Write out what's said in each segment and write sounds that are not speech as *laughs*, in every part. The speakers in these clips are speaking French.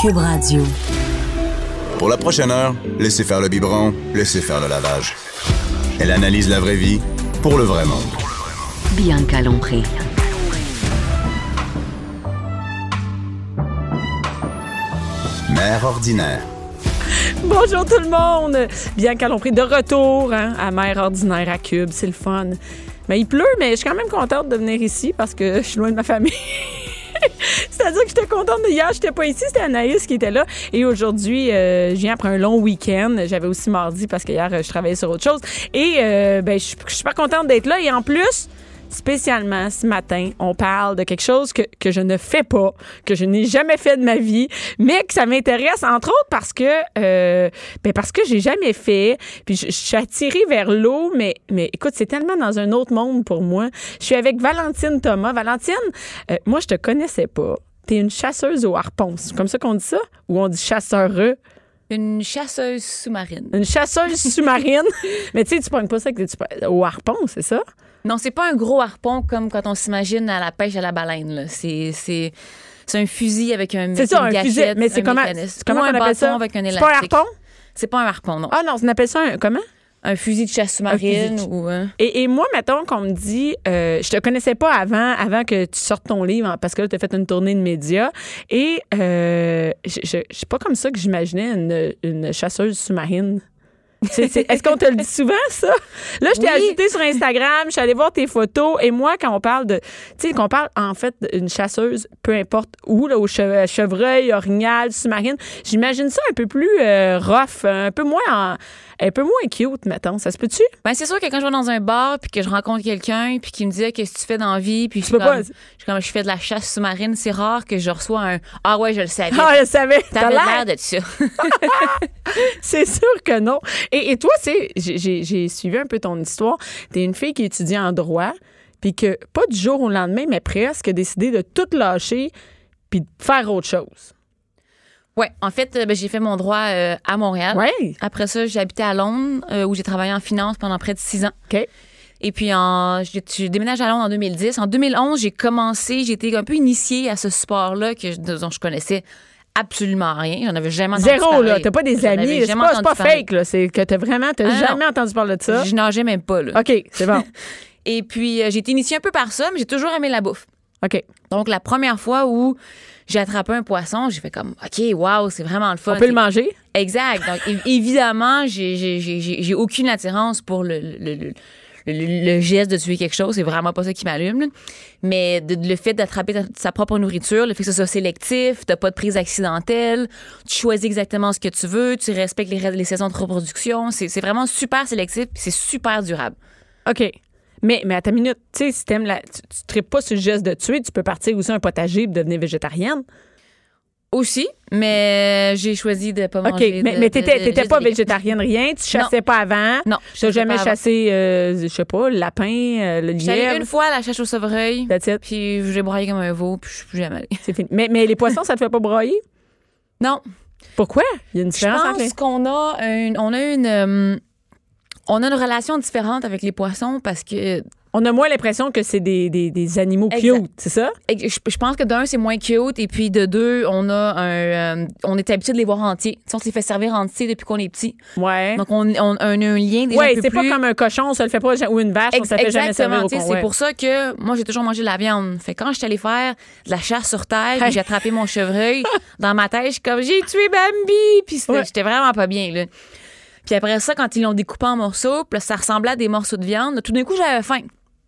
Cube Radio. Pour la prochaine heure, laissez faire le biberon, laissez faire le lavage. Elle analyse la vraie vie pour le vrai monde. Bianca Lompré. Mère ordinaire. Bonjour tout le monde! Bien pris de retour hein, à Mère Ordinaire à Cube, c'est le fun. Mais il pleut, mais je suis quand même contente de venir ici parce que je suis loin de ma famille. *laughs* *laughs* C'est-à-dire que j'étais contente de hier, j'étais pas ici, c'était Anaïs qui était là. Et aujourd'hui, euh, je viens après un long week-end. J'avais aussi mardi parce que hier, je travaillais sur autre chose. Et euh, ben, je suis super contente d'être là. Et en plus, spécialement ce matin, on parle de quelque chose que, que je ne fais pas, que je n'ai jamais fait de ma vie, mais que ça m'intéresse entre autres parce que euh, ben parce que j'ai jamais fait. Puis je, suis attirée vers l'eau, mais mais écoute, c'est tellement dans un autre monde pour moi. Je suis avec Valentine Thomas. Valentine, euh, moi je te connaissais pas. T'es une chasseuse au harpon. C'est comme ça qu'on dit ça? Ou on dit chasseureux? Une chasseuse sous-marine. Une chasseuse sous-marine. *laughs* mais tu sais, tu prends pas ça au harpon, c'est ça? Non, c'est pas un gros harpon comme quand on s'imagine à la pêche à la baleine. C'est, c'est, c'est un fusil avec un C'est ça, un fusil. Mais c'est comment, comment on appelle ça? Avec un c'est pas un harpon? C'est pas un harpon, non. Ah non, on appelle ça un, comment? Un fusil de chasse sous-marine ou et, et, moi mettons qu'on me dit euh, je te connaissais pas avant avant que tu sortes ton livre parce que là tu as fait une tournée de médias et euh, je, je, je pas comme ça que j'imaginais une, une chasseuse sous-marine est-ce qu'on te le dit souvent, ça? Là, je t'ai ajouté sur Instagram, je suis allée voir tes photos. Et moi, quand on parle de. Tu sais, qu'on parle en fait d'une chasseuse, peu importe où, là, au chevreuil, orignal, sous-marine, j'imagine ça un peu plus euh, rough, un peu moins en un peu moins cute, mettons. Ça se peut-tu? Ben, c'est sûr que quand je vais dans un bar puis que je rencontre quelqu'un puis qui me dit qu'est-ce que tu fais dans la vie puis je, comme, je, comme, je fais de la chasse sous-marine, c'est rare que je reçois un Ah ouais, je le savais. Ah, je le savais. T'avais l'air de ça. *laughs* *laughs* c'est sûr que non. Et, et toi, c'est j'ai suivi un peu ton histoire. T'es une fille qui étudie en droit puis que pas du jour au lendemain, mais presque décidé de tout lâcher puis de faire autre chose. Oui, en fait, euh, ben, j'ai fait mon droit euh, à Montréal. Ouais. Après ça, j'ai habité à Londres, euh, où j'ai travaillé en finance pendant près de six ans. OK. Et puis, en, j'ai déménagé à Londres en 2010. En 2011, j'ai commencé, j'ai été un peu initiée à ce sport-là que, dont je connaissais absolument rien. J'en avais jamais entendu Zéro, là. T'as pas des amis. C'est pas, pas fake, là. C'est que t'as vraiment, t'as ah, jamais entendu parler de ça. Je nageais même pas, là. OK, c'est bon. *laughs* Et puis, j'ai été initiée un peu par ça, mais j'ai toujours aimé la bouffe. OK. Donc, la première fois où j'ai attrapé un poisson, j'ai fait comme, OK, wow, c'est vraiment le fun. On peut le manger? Exact. Donc, *laughs* évidemment, j'ai aucune attirance pour le, le, le, geste de tuer quelque chose. C'est vraiment pas ça qui m'allume. Mais le fait d'attraper sa propre nourriture, le fait que ce soit sélectif, t'as pas de prise accidentelle, tu choisis exactement ce que tu veux, tu respectes les, les saisons de reproduction. C'est vraiment super sélectif c'est super durable. OK. Mais, mais à ta minute, tu sais, si tu, tu, ne pas ce geste de tuer, tu peux partir aussi un potager et devenir végétarienne. Aussi, mais j'ai choisi de pas manger. OK, mais, mais t'étais pas végétarienne, rien? Tu chassais pas avant? Non. Tu n'as jamais chassé, euh, je sais pas, le lapin, euh, le lièvre? une fois à la chasse au sevreuil. Puis j'ai broyé comme un veau, puis je suis plus jamais allée. C'est fini. Mais, mais les poissons, ça te fait pas broyer? Non. Pourquoi? Il y a une différence Je pense qu'on a une, on a une, euh, on a une relation différente avec les poissons parce que on a moins l'impression que c'est des, des, animaux cute, c'est ça? Je, pense que d'un, c'est moins cute. Et puis de deux, on a un. Euh, on est habitué de les voir entiers. on s'est fait servir entier depuis qu'on est petit. Ouais. Donc on, on, a un lien déjà ouais, c'est pas comme un cochon, on se le fait pas, ou une vache, on se fait jamais servir au C'est pour ça que moi, j'ai toujours mangé de la viande. Fait quand je suis allée faire de la chasse sur terre, j'ai attrapé mon *laughs* chevreuil, dans ma tête, je suis comme, j'ai tué Bambi. Puis j'étais vraiment pas bien, là. Puis après ça, quand ils l'ont découpé en morceaux, ça ressemblait à des morceaux de viande. Tout d'un coup, j'avais faim.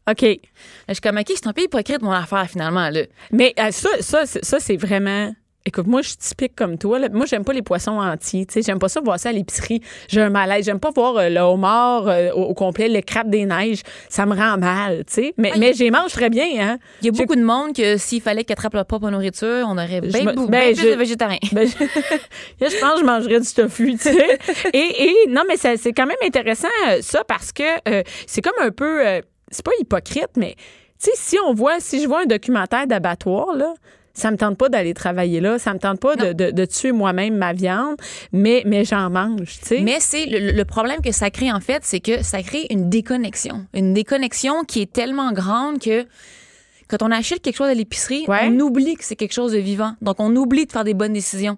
OK. Je suis comme, OK, c'est un peu hypocrite, mon affaire, finalement. Là. Mais euh, ça, ça, ça c'est vraiment Écoute, moi, je suis typique comme toi. là. Moi, j'aime pas les poissons entiers. Tu sais, j'aime pas ça voir ça à l'épicerie. J'ai un malaise. J'aime pas voir euh, le homard euh, au, au complet, le crabe des neiges. Ça me rend mal, tu sais. Mais, mais j'y mange très bien, hein. Il y a beaucoup de monde que s'il fallait qu'ils attrapent leur propre nourriture, on aurait bien, me- ben, bien plus je- de végétariens. *laughs* Ben, je, *laughs* je pense que je mangerais du tofu, tu sais. *laughs* Et, et non, mais c'est quand même intéressant, euh, ça, parce que euh, c'est comme un peu. c'est pas hypocrite, mais tu sais, si on voit, si je vois un documentaire d'abattoir, là, ça me tente pas d'aller travailler là, ça me tente pas de, de- de tuer moi-même ma viande, mais, mais j'en mange, tu sais. Mais c'est le, le problème que ça crée en fait, c'est que ça crée une déconnexion, une déconnexion qui est tellement grande que quand on achète quelque chose à l'épicerie, Ouais. on oublie que c'est quelque chose de vivant. Donc on oublie de faire des bonnes décisions.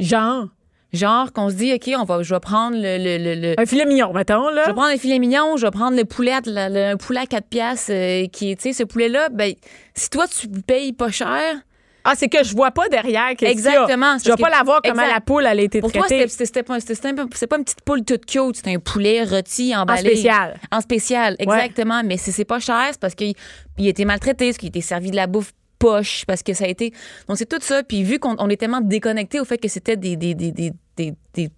Genre, Genre qu'on se dit ok, on va, je vais prendre le, le- le- le- un filet mignon, mettons, là. je vais prendre le filet mignon, je vais prendre le poulet, le, le- un poulet à 4 piastres euh, qui est, tu sais, ce poulet-là, ben, si toi tu payes pas cher, Ah, c'est que je vois pas derrière qu'est-ce qu'il y a. Exactement, Je vais pas que- la voir comment Exact. la poule, elle a été pour toi, traitée. c'était- c'était c'était pas, c'était- c'était un pas une petite poule toute cute, c'est un poulet rôti, emballé. spécial. En spécial, exactement. Mais si c'est pas cher, c'est parce qu'il il a été maltraité, parce qu'il a été servi de la bouffe poche, parce que ça a été. Donc, c'est tout ça. Puis, vu qu'on on est tellement déconnecté au fait que c'était des, des, des, des, des-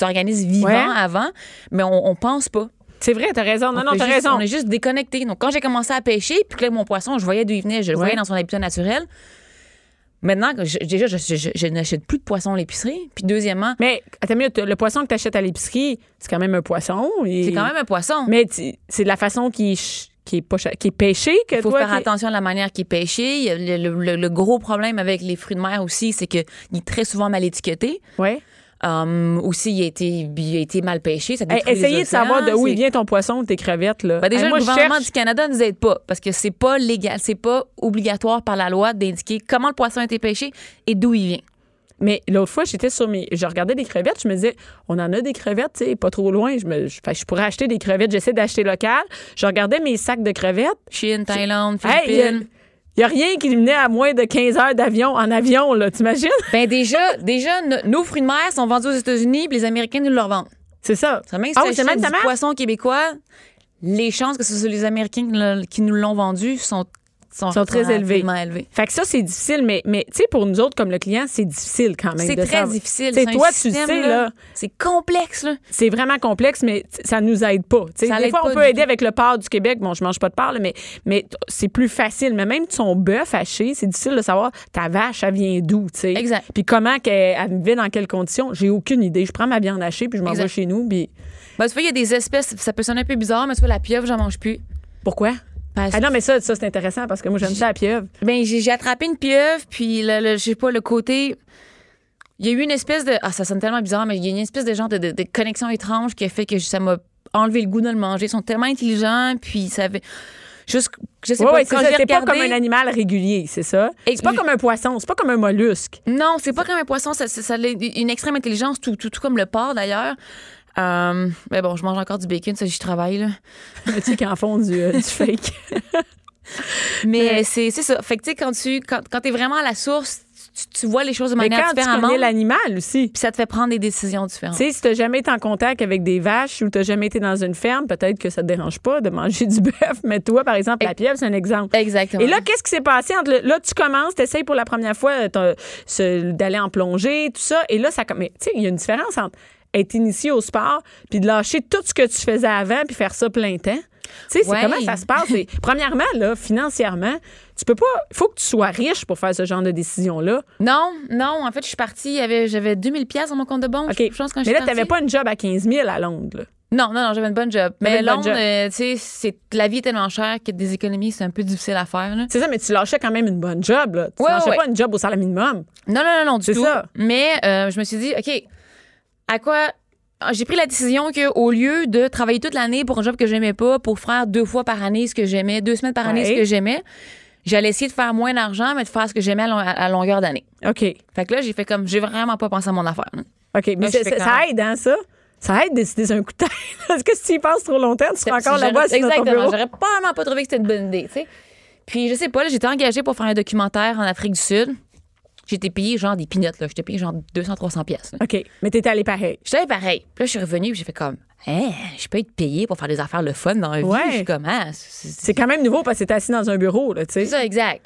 organismes vivants Ouais. avant, mais on, on pense pas. C'est vrai, t'as raison. Non, On non, t'as raison. On est juste déconnecté. Donc, quand j'ai commencé à pêcher, puis que là, mon poisson, je voyais d'où il venait, je le Ouais. voyais dans son habitat naturel. Maintenant, je- déjà, je, je- je n'achète plus de poisson à l'épicerie. Puis, deuxièmement, Mais attends minute, le poisson que tu achètes à l'épicerie, c'est quand même un poisson. et- c'est quand même un poisson. Mais c'est de la façon qui, qui est pas qui est pêché que Il faut toi. faire attention à la manière qui est pêché. Le gros problème avec les fruits de mer aussi, c'est qu'il est très souvent mal étiqueté. Ouais. Um, aussi, il a, été, il a été mal pêché. Ça Hey, détruit les essayez de savoir de où il vient ton poisson, tes crevettes là. Ben déjà, Hey, moi, le gouvernement cherche- du Canada ne nous aide pas parce que c'est pas légal, c'est pas obligatoire par la loi d'indiquer comment le poisson a été pêché et d'où il vient. Mais l'autre fois, j'étais sur mes. Je regardais des crevettes, je me disais, on en a des crevettes, tu sais, pas trop loin. Je, me... je, je pourrais acheter des crevettes. J'essaie d'acheter local. Je regardais mes sacs de crevettes. Chine, Thaïlande, Hey, il y a- rien qui venait à moins de 15 heures d'avion en avion, là, t'imagines? *laughs* Ben déjà, déjà no- nos fruits de mer sont vendus aux États-Unis, puis les Américains nous le revendent. C'est ça. Ça même si Ah oui, c'est même du poisson québécois, les chances que ce soit les Américains qui nous l'ont vendu sont, sont, Sont très relativement élevées. Fait que ça, c'est difficile, mais, mais tu sais, pour nous autres, comme le client, c'est difficile quand même. C'est très savoir. difficile. Tu C'est toi, tu système, sais, là, C'est complexe, là. c'est vraiment complexe, mais ça nous aide pas. Tu Ça des fois, on peut aider tout. avec le porc du Québec. Bon, je mange pas de porc, là, mais, mais c'est plus facile. Mais même son bœuf haché, c'est difficile de savoir ta vache, elle vient d'où, tu sais? Exact. Puis comment qu'elle elle vit, dans quelles conditions? J'ai aucune idée. Je prends ma viande hachée, puis je m'en vais chez nous, puis Ben, tu vois, il y a des espèces, ça peut sonner un peu bizarre, mais tu vois, la pieuvre, j'en mange plus. pourquoi? Parce- Ah non, mais ça, ça c'est intéressant parce que moi, j'aime ça la pieuvre. Ben, j'ai attrapé une pieuvre, puis le, le- je sais pas, le côté. Il y a eu une espèce de. Ah, ça sonne tellement bizarre, mais il y a une espèce de genre de, de- de connexion étrange qui a fait que ça m'a enlevé le goût de le manger. Ils sont tellement intelligents, puis ça avait. Juste, je sais Ouais, pas, ouais, quand ça. pas comme un animal régulier, c'est ça? Et- C'est pas comme un poisson, c'est pas comme un mollusque. Non, c'est pas comme un poisson, ça, ça, ça a une extrême intelligence, tout, tout, tout comme le porc d'ailleurs. Euh, mais bon, je mange encore du bacon, ça, j'y travaille, là. tu sais, qui en font du, euh, du fake. *laughs* Mais c'est c'est ça. Fait que, tu sais, quand tu quand, quand es vraiment à la source, tu, tu vois les choses de Mais manière quand tu connais l'animal aussi. Puis ça te fait prendre des décisions différentes. Tu sais, si t'as jamais été en contact avec des vaches ou t'as jamais été dans une ferme, peut-être que ça te dérange pas de manger *laughs* du bœuf. Mais toi, par exemple, la pieuvre, c'est un exemple. Exactement. Et là, qu'est-ce qui s'est passé entre là tu commences, t'essayes pour la première fois euh, d'aller en plongée, tout ça, et là ça mais tu sais, il y a une différence entre être initié au sport puis de lâcher tout ce que tu faisais avant puis faire ça plein temps. Tu sais, c'est comment ça se passe? Et *laughs* premièrement, là, financièrement, tu peux pas. Il faut que tu sois riche pour faire ce genre de décision-là. Non, non, en fait, je suis partie, j'avais 2000 pièces dans mon compte de banque. OK. Je pense quand Mais là, t'avais partie. pas une job à 15 000 à Londres. là. Non, non, non, j'avais une bonne job. Mais Londres, euh, tu sais, la vie est tellement chère que des économies, c'est un peu difficile à faire. C'est ça, mais tu lâchais quand même une bonne job. Là. Tu Ouais, lâchais ouais. pas une job au salaire minimum. Non, non, non, non, du tout. ça. Mais euh, je me suis dit, OK, à quoi. J'ai pris la décision qu'au lieu de travailler toute l'année pour un job que j'aimais pas, pour faire deux fois par année ce que j'aimais, deux semaines par année Ouais. ce que j'aimais, j'allais essayer de faire moins d'argent, mais de faire ce que j'aimais à, long- à longueur d'année. OK. Fait que là, j'ai fait comme, j'ai vraiment pas pensé à mon affaire. OK. Mais ça, aide, hein, ça? Ça aide de décider sur un coup de tête. *laughs* Parce que si tu y passes trop longtemps, tu seras encore là-bas Exactement. J'aurais probablement pas trouvé que c'était une bonne idée, tu sais. Puis, je sais pas, là, j'étais engagée pour faire un documentaire en Afrique du Sud. J'étais payée genre des pinottes, là. J'étais payée genre 200-300 pièces. OK. Mais t'étais allé pareil. J'étais allée pareil. Puis là, je suis revenue j'ai fait comme, hein, je peux être payée pour faire des affaires le fun dans la vie. Ouais. Je suis comme, ah, c'est C'est quand même nouveau parce que t'es assis dans un bureau, là, tu sais. c'est ça, exact.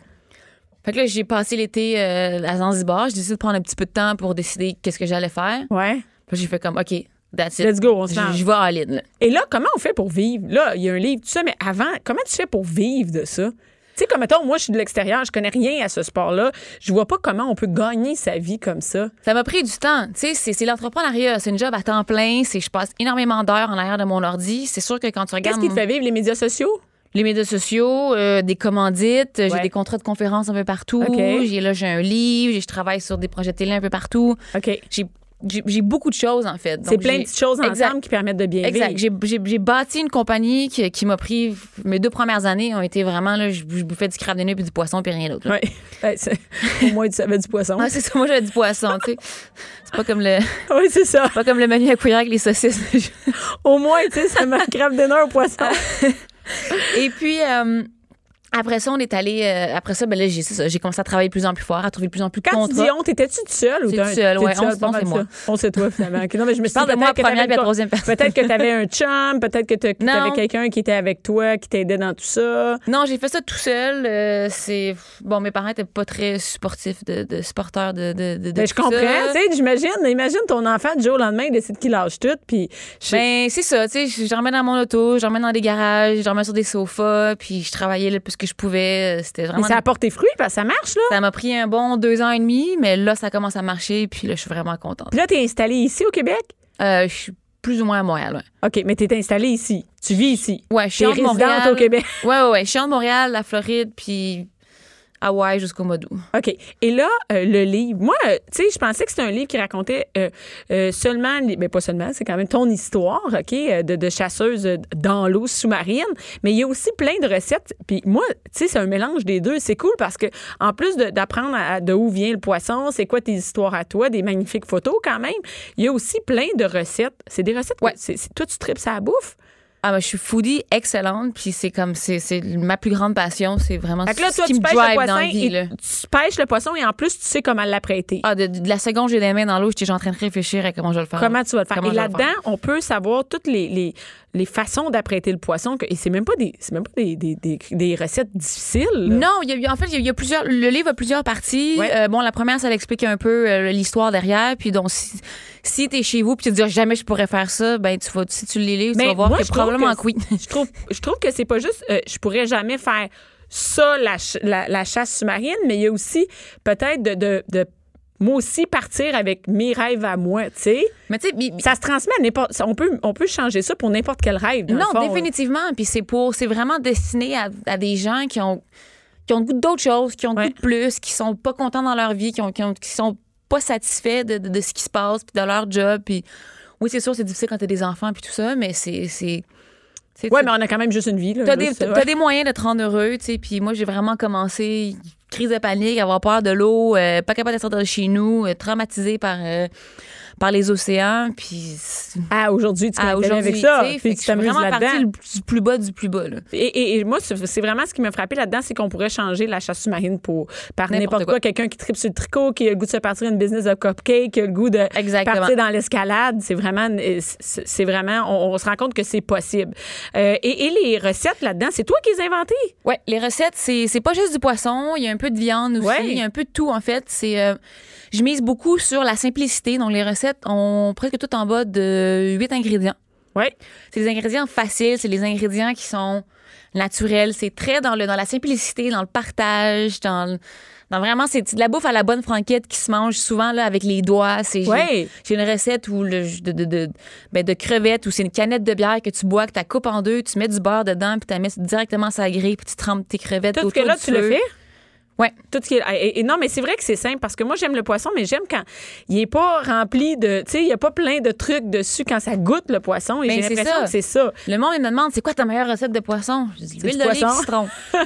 Fait que là, j'ai passé l'été euh, à Zanzibar. J'ai décidé de prendre un petit peu de temps pour décider qu'est-ce que j'allais faire. Ouais. Puis j'ai fait comme, OK, that's it. Let's go, on se Je lance. je vais là. Et là, comment on fait pour vivre? Là, il y a un livre, tout ça, mais avant, comment tu fais pour vivre de ça? Tu sais, comme mettons, moi, je suis de l'extérieur, je connais rien à ce sport-là. Je vois pas comment on peut gagner sa vie comme ça. Ça m'a pris du temps. Tu sais, c'est, l'entrepreneuriat. C'est une job à temps plein. C'est, je passe énormément d'heures en arrière de mon ordi. C'est sûr que quand tu Qu'est-ce regardes qui te fait vivre? Les médias sociaux? les médias sociaux, euh, des commandites, Ouais. j'ai des contrats de conférences un peu partout. OK. J'ai, là, j'ai un livre. Je travaille sur des projets télé un peu partout. J'ai, j'ai, beaucoup de choses, en fait. C'est plein de petites choses Exact. ensemble qui permettent de bien Exact. vivre. J'ai, j'ai, bâti une compagnie qui, qui m'a pris. Mes deux premières années ont été vraiment. Là, je, je bouffais du crabe de nez puis du poisson puis rien d'autre. *laughs* c'est- Au moins, tu savais du poisson. Ah, c'est ça, moi j'avais du poisson, tu sais. C'est pas comme le *laughs* oui, c'est ça. pas comme le menu à cuillère avec les saucisses. *laughs* Au moins, tu sais, ça m'a crabe dinner au poisson. Et puis euh, après ça, on est allé euh, après ça ben là j'ai c'est ça, j'ai commencé à travailler de plus en plus fort, à trouver de plus en plus de Quand tu contrats. dis on, t'étais-tu toute seule ou t'as- toute seule, t'es ouais, on- seule, on, mal c'est moi. On, c'est toi, finalement. Non, mais je me suis parle de moi peut-être que première t'avais une- troisième personne. Peut-être que tu avais un chum, peut-être que tu Non. avais quelqu'un qui était avec toi, qui t'aidait dans tout ça. Non, j'ai fait ça tout seul. euh, c'est bon, mes parents étaient pas très supportifs de, de supporters de, de, de, de Ben, je comprends. Tu sais, j'imagine, imagine ton enfant du jour au lendemain, il décide qu'il lâche tout, puis je- Ben, c'est ça, tu sais, je remets dans mon auto, je remets dans des garages, je remets sur des sofas, puis je travaillais le plus que je pouvais. C'était mais vraiment. ça apporte tes fruits, parce que ça marche, là. Ça m'a pris un bon deux ans et demi, mais là, ça commence à marcher, puis là, je suis vraiment contente. Puis là, t'es installé ici au Québec? Euh, je suis plus ou moins à Montréal, ouais. OK, mais t'es installé ici. Tu vis ici. Ouais, je suis résidente Montréal. au Québec. Ouais, ouais, ouais. Je suis entre Montréal, la Floride, puis Hawaï jusqu'au mois d'août. OK. Et là, euh, le livre, moi, euh, tu sais, je pensais que c'était un livre qui racontait euh, seulement, les- ben pas seulement, c'est quand même ton histoire, OK, de, de chasseuse dans l'eau sous-marine, mais il y a aussi plein de recettes. Puis moi, tu sais, c'est un mélange des deux. C'est cool parce que en plus d'apprendre de où vient le poisson, c'est quoi tes histoires à toi, des magnifiques photos quand même, il y a aussi plein de recettes. C'est des recettes. Ouais. c'est, toi, tu tripes ça à bouffe? Ah, ben, je suis foodie excellente, puis c'est comme, c'est c'est ma plus grande passion, c'est vraiment Fait là, ce toi, qui tu me pêches le drive poisson, dans la vie, et là. tu pêches le poisson et en plus, tu sais comment l'apprêter. Ah, de, de la seconde j'ai les mains dans l'eau, j'étais en train de réfléchir à comment je vais le faire. Comment tu vas le faire? Comment Et là-dedans, on peut savoir toutes les, les, les façons d'apprêter le poisson. que- et c'est même pas des, c'est même pas des, des, des, des recettes difficiles. là. Non, il y a, en fait, il y a, il y a plusieurs. Le livre a plusieurs parties. Ouais. Euh, bon, la première, ça l'explique un peu euh, l'histoire derrière. Puis donc, si, si t'es chez vous puis tu te dis jamais je pourrais faire ça, ben tu vas, si tu les lis, tu vas voir moi, que probablement que oui. je trouve, je trouve que c'est pas juste, euh, je pourrais jamais faire ça, la, la, la chasse sous-marine, mais il y a aussi peut-être de, de, de moi aussi partir avec mes rêves à moi, tu sais. Mais tu sais, Ça se transmet à n'importe, on peut, on peut changer ça pour n'importe quel rêve. non, fond. définitivement. Puis c'est pour, c'est vraiment destiné à, à des gens qui ont, qui ont le goût d'autres choses, qui ont le Ouais. goût de plus, qui sont pas contents dans leur vie, qui ont, qui, ont- qui sont pas satisfaits de, de- de ce qui se passe, puis de leur job. Puis oui, c'est sûr, c'est difficile quand t'as des enfants puis tout ça, mais c'est, Ouais, mais on a quand même juste une vie. t'as ouais. des moyens de te rendre heureux, tu sais. Puis moi, j'ai vraiment commencé crise de panique, avoir peur de l'eau, euh, pas capable de sortir de chez nous, euh, traumatisée par, euh, par les océans. Puis Ah, aujourd'hui, tu ah, continues avec aujourd'hui, ça. Puis tu t'amuses là-dedans. du plus bas du plus bas. Là. Et, et- et moi, c'est vraiment ce qui m'a frappé là-dedans, c'est qu'on pourrait changer la chasse sous-marine pour par N'importe quoi. quoi. Quelqu'un qui tripe sur le tricot, qui a le goût de se partir une business de cupcake, qui a le goût de Exactement. partir dans l'escalade. C'est vraiment, euh, c'est vraiment, on, on se rend compte que c'est possible. Euh, et, et les recettes là-dedans, c'est toi qui les as inventées? Ouais, les recettes, c'est c'est pas juste du poisson, il y a un peu de viande aussi, Ouais. il y a un peu de tout en fait. C'est euh, je mise beaucoup sur la simplicité. Donc les recettes ont presque tout en bas de 8 ingrédients. Oui. C'est des ingrédients faciles, c'est des ingrédients qui sont naturels, c'est très dans le dans la simplicité, dans le partage, dans le- dans vraiment c'est de la bouffe à la bonne franquette qui se mange souvent là avec les doigts, c'est j'ai- Ouais. j'ai une recette où le, de, de, de, ben, de crevettes où c'est une canette de bière que tu bois, que tu coupes en deux, tu mets du beurre dedans, puis tu la mets directement sur la grille, puis tu trempes tes crevettes Tout ce autour que là, du tu le feu. fais? Ouais. Tout ce qui est- et, et non, mais c'est vrai que c'est simple parce que moi, j'aime le poisson, mais j'aime quand il est pas rempli de. Tu sais, il y a pas plein de trucs dessus quand ça goûte le poisson. Et Ben, j'ai l'impression que c'est ça. Le monde il me demande c'est quoi ta meilleure recette de poisson? Je dis l'huile d'olive citron. *laughs*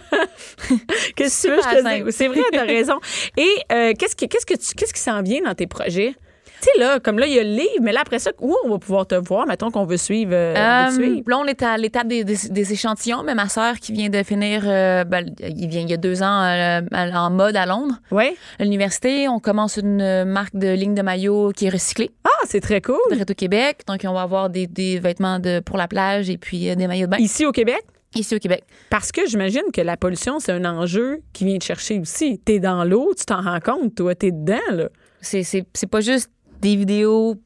Qu'est-ce que tu veux, je te simple. dis? C'est vrai, t'as raison. Et euh, qu'est-ce, que, qu'est-ce, que tu, qu'est-ce qui s'en vient dans tes projets? Tu sais, là, comme là, il y a le livre, mais là, après ça, où on va pouvoir te voir? Mettons qu'on veut suivre. euh, on veut Euh, suivre. là, on est à l'étape des, des- des échantillons, mais ma sœur qui vient de finir, euh, ben, il vient il y a deux ans euh, en mode à Londres, Oui. à l'université. On commence une marque de ligne de maillot qui est recyclée, Ah, c'est très cool. de au Québec. Donc, on va avoir des, des vêtements de, pour la plage et puis des maillots de bain. Ici au Québec? ici au Québec. Parce que j'imagine que la pollution, c'est un enjeu qui vient te chercher aussi. T'es dans l'eau, tu t'en rends compte, toi, t'es dedans, là. C'est pas juste des vidéos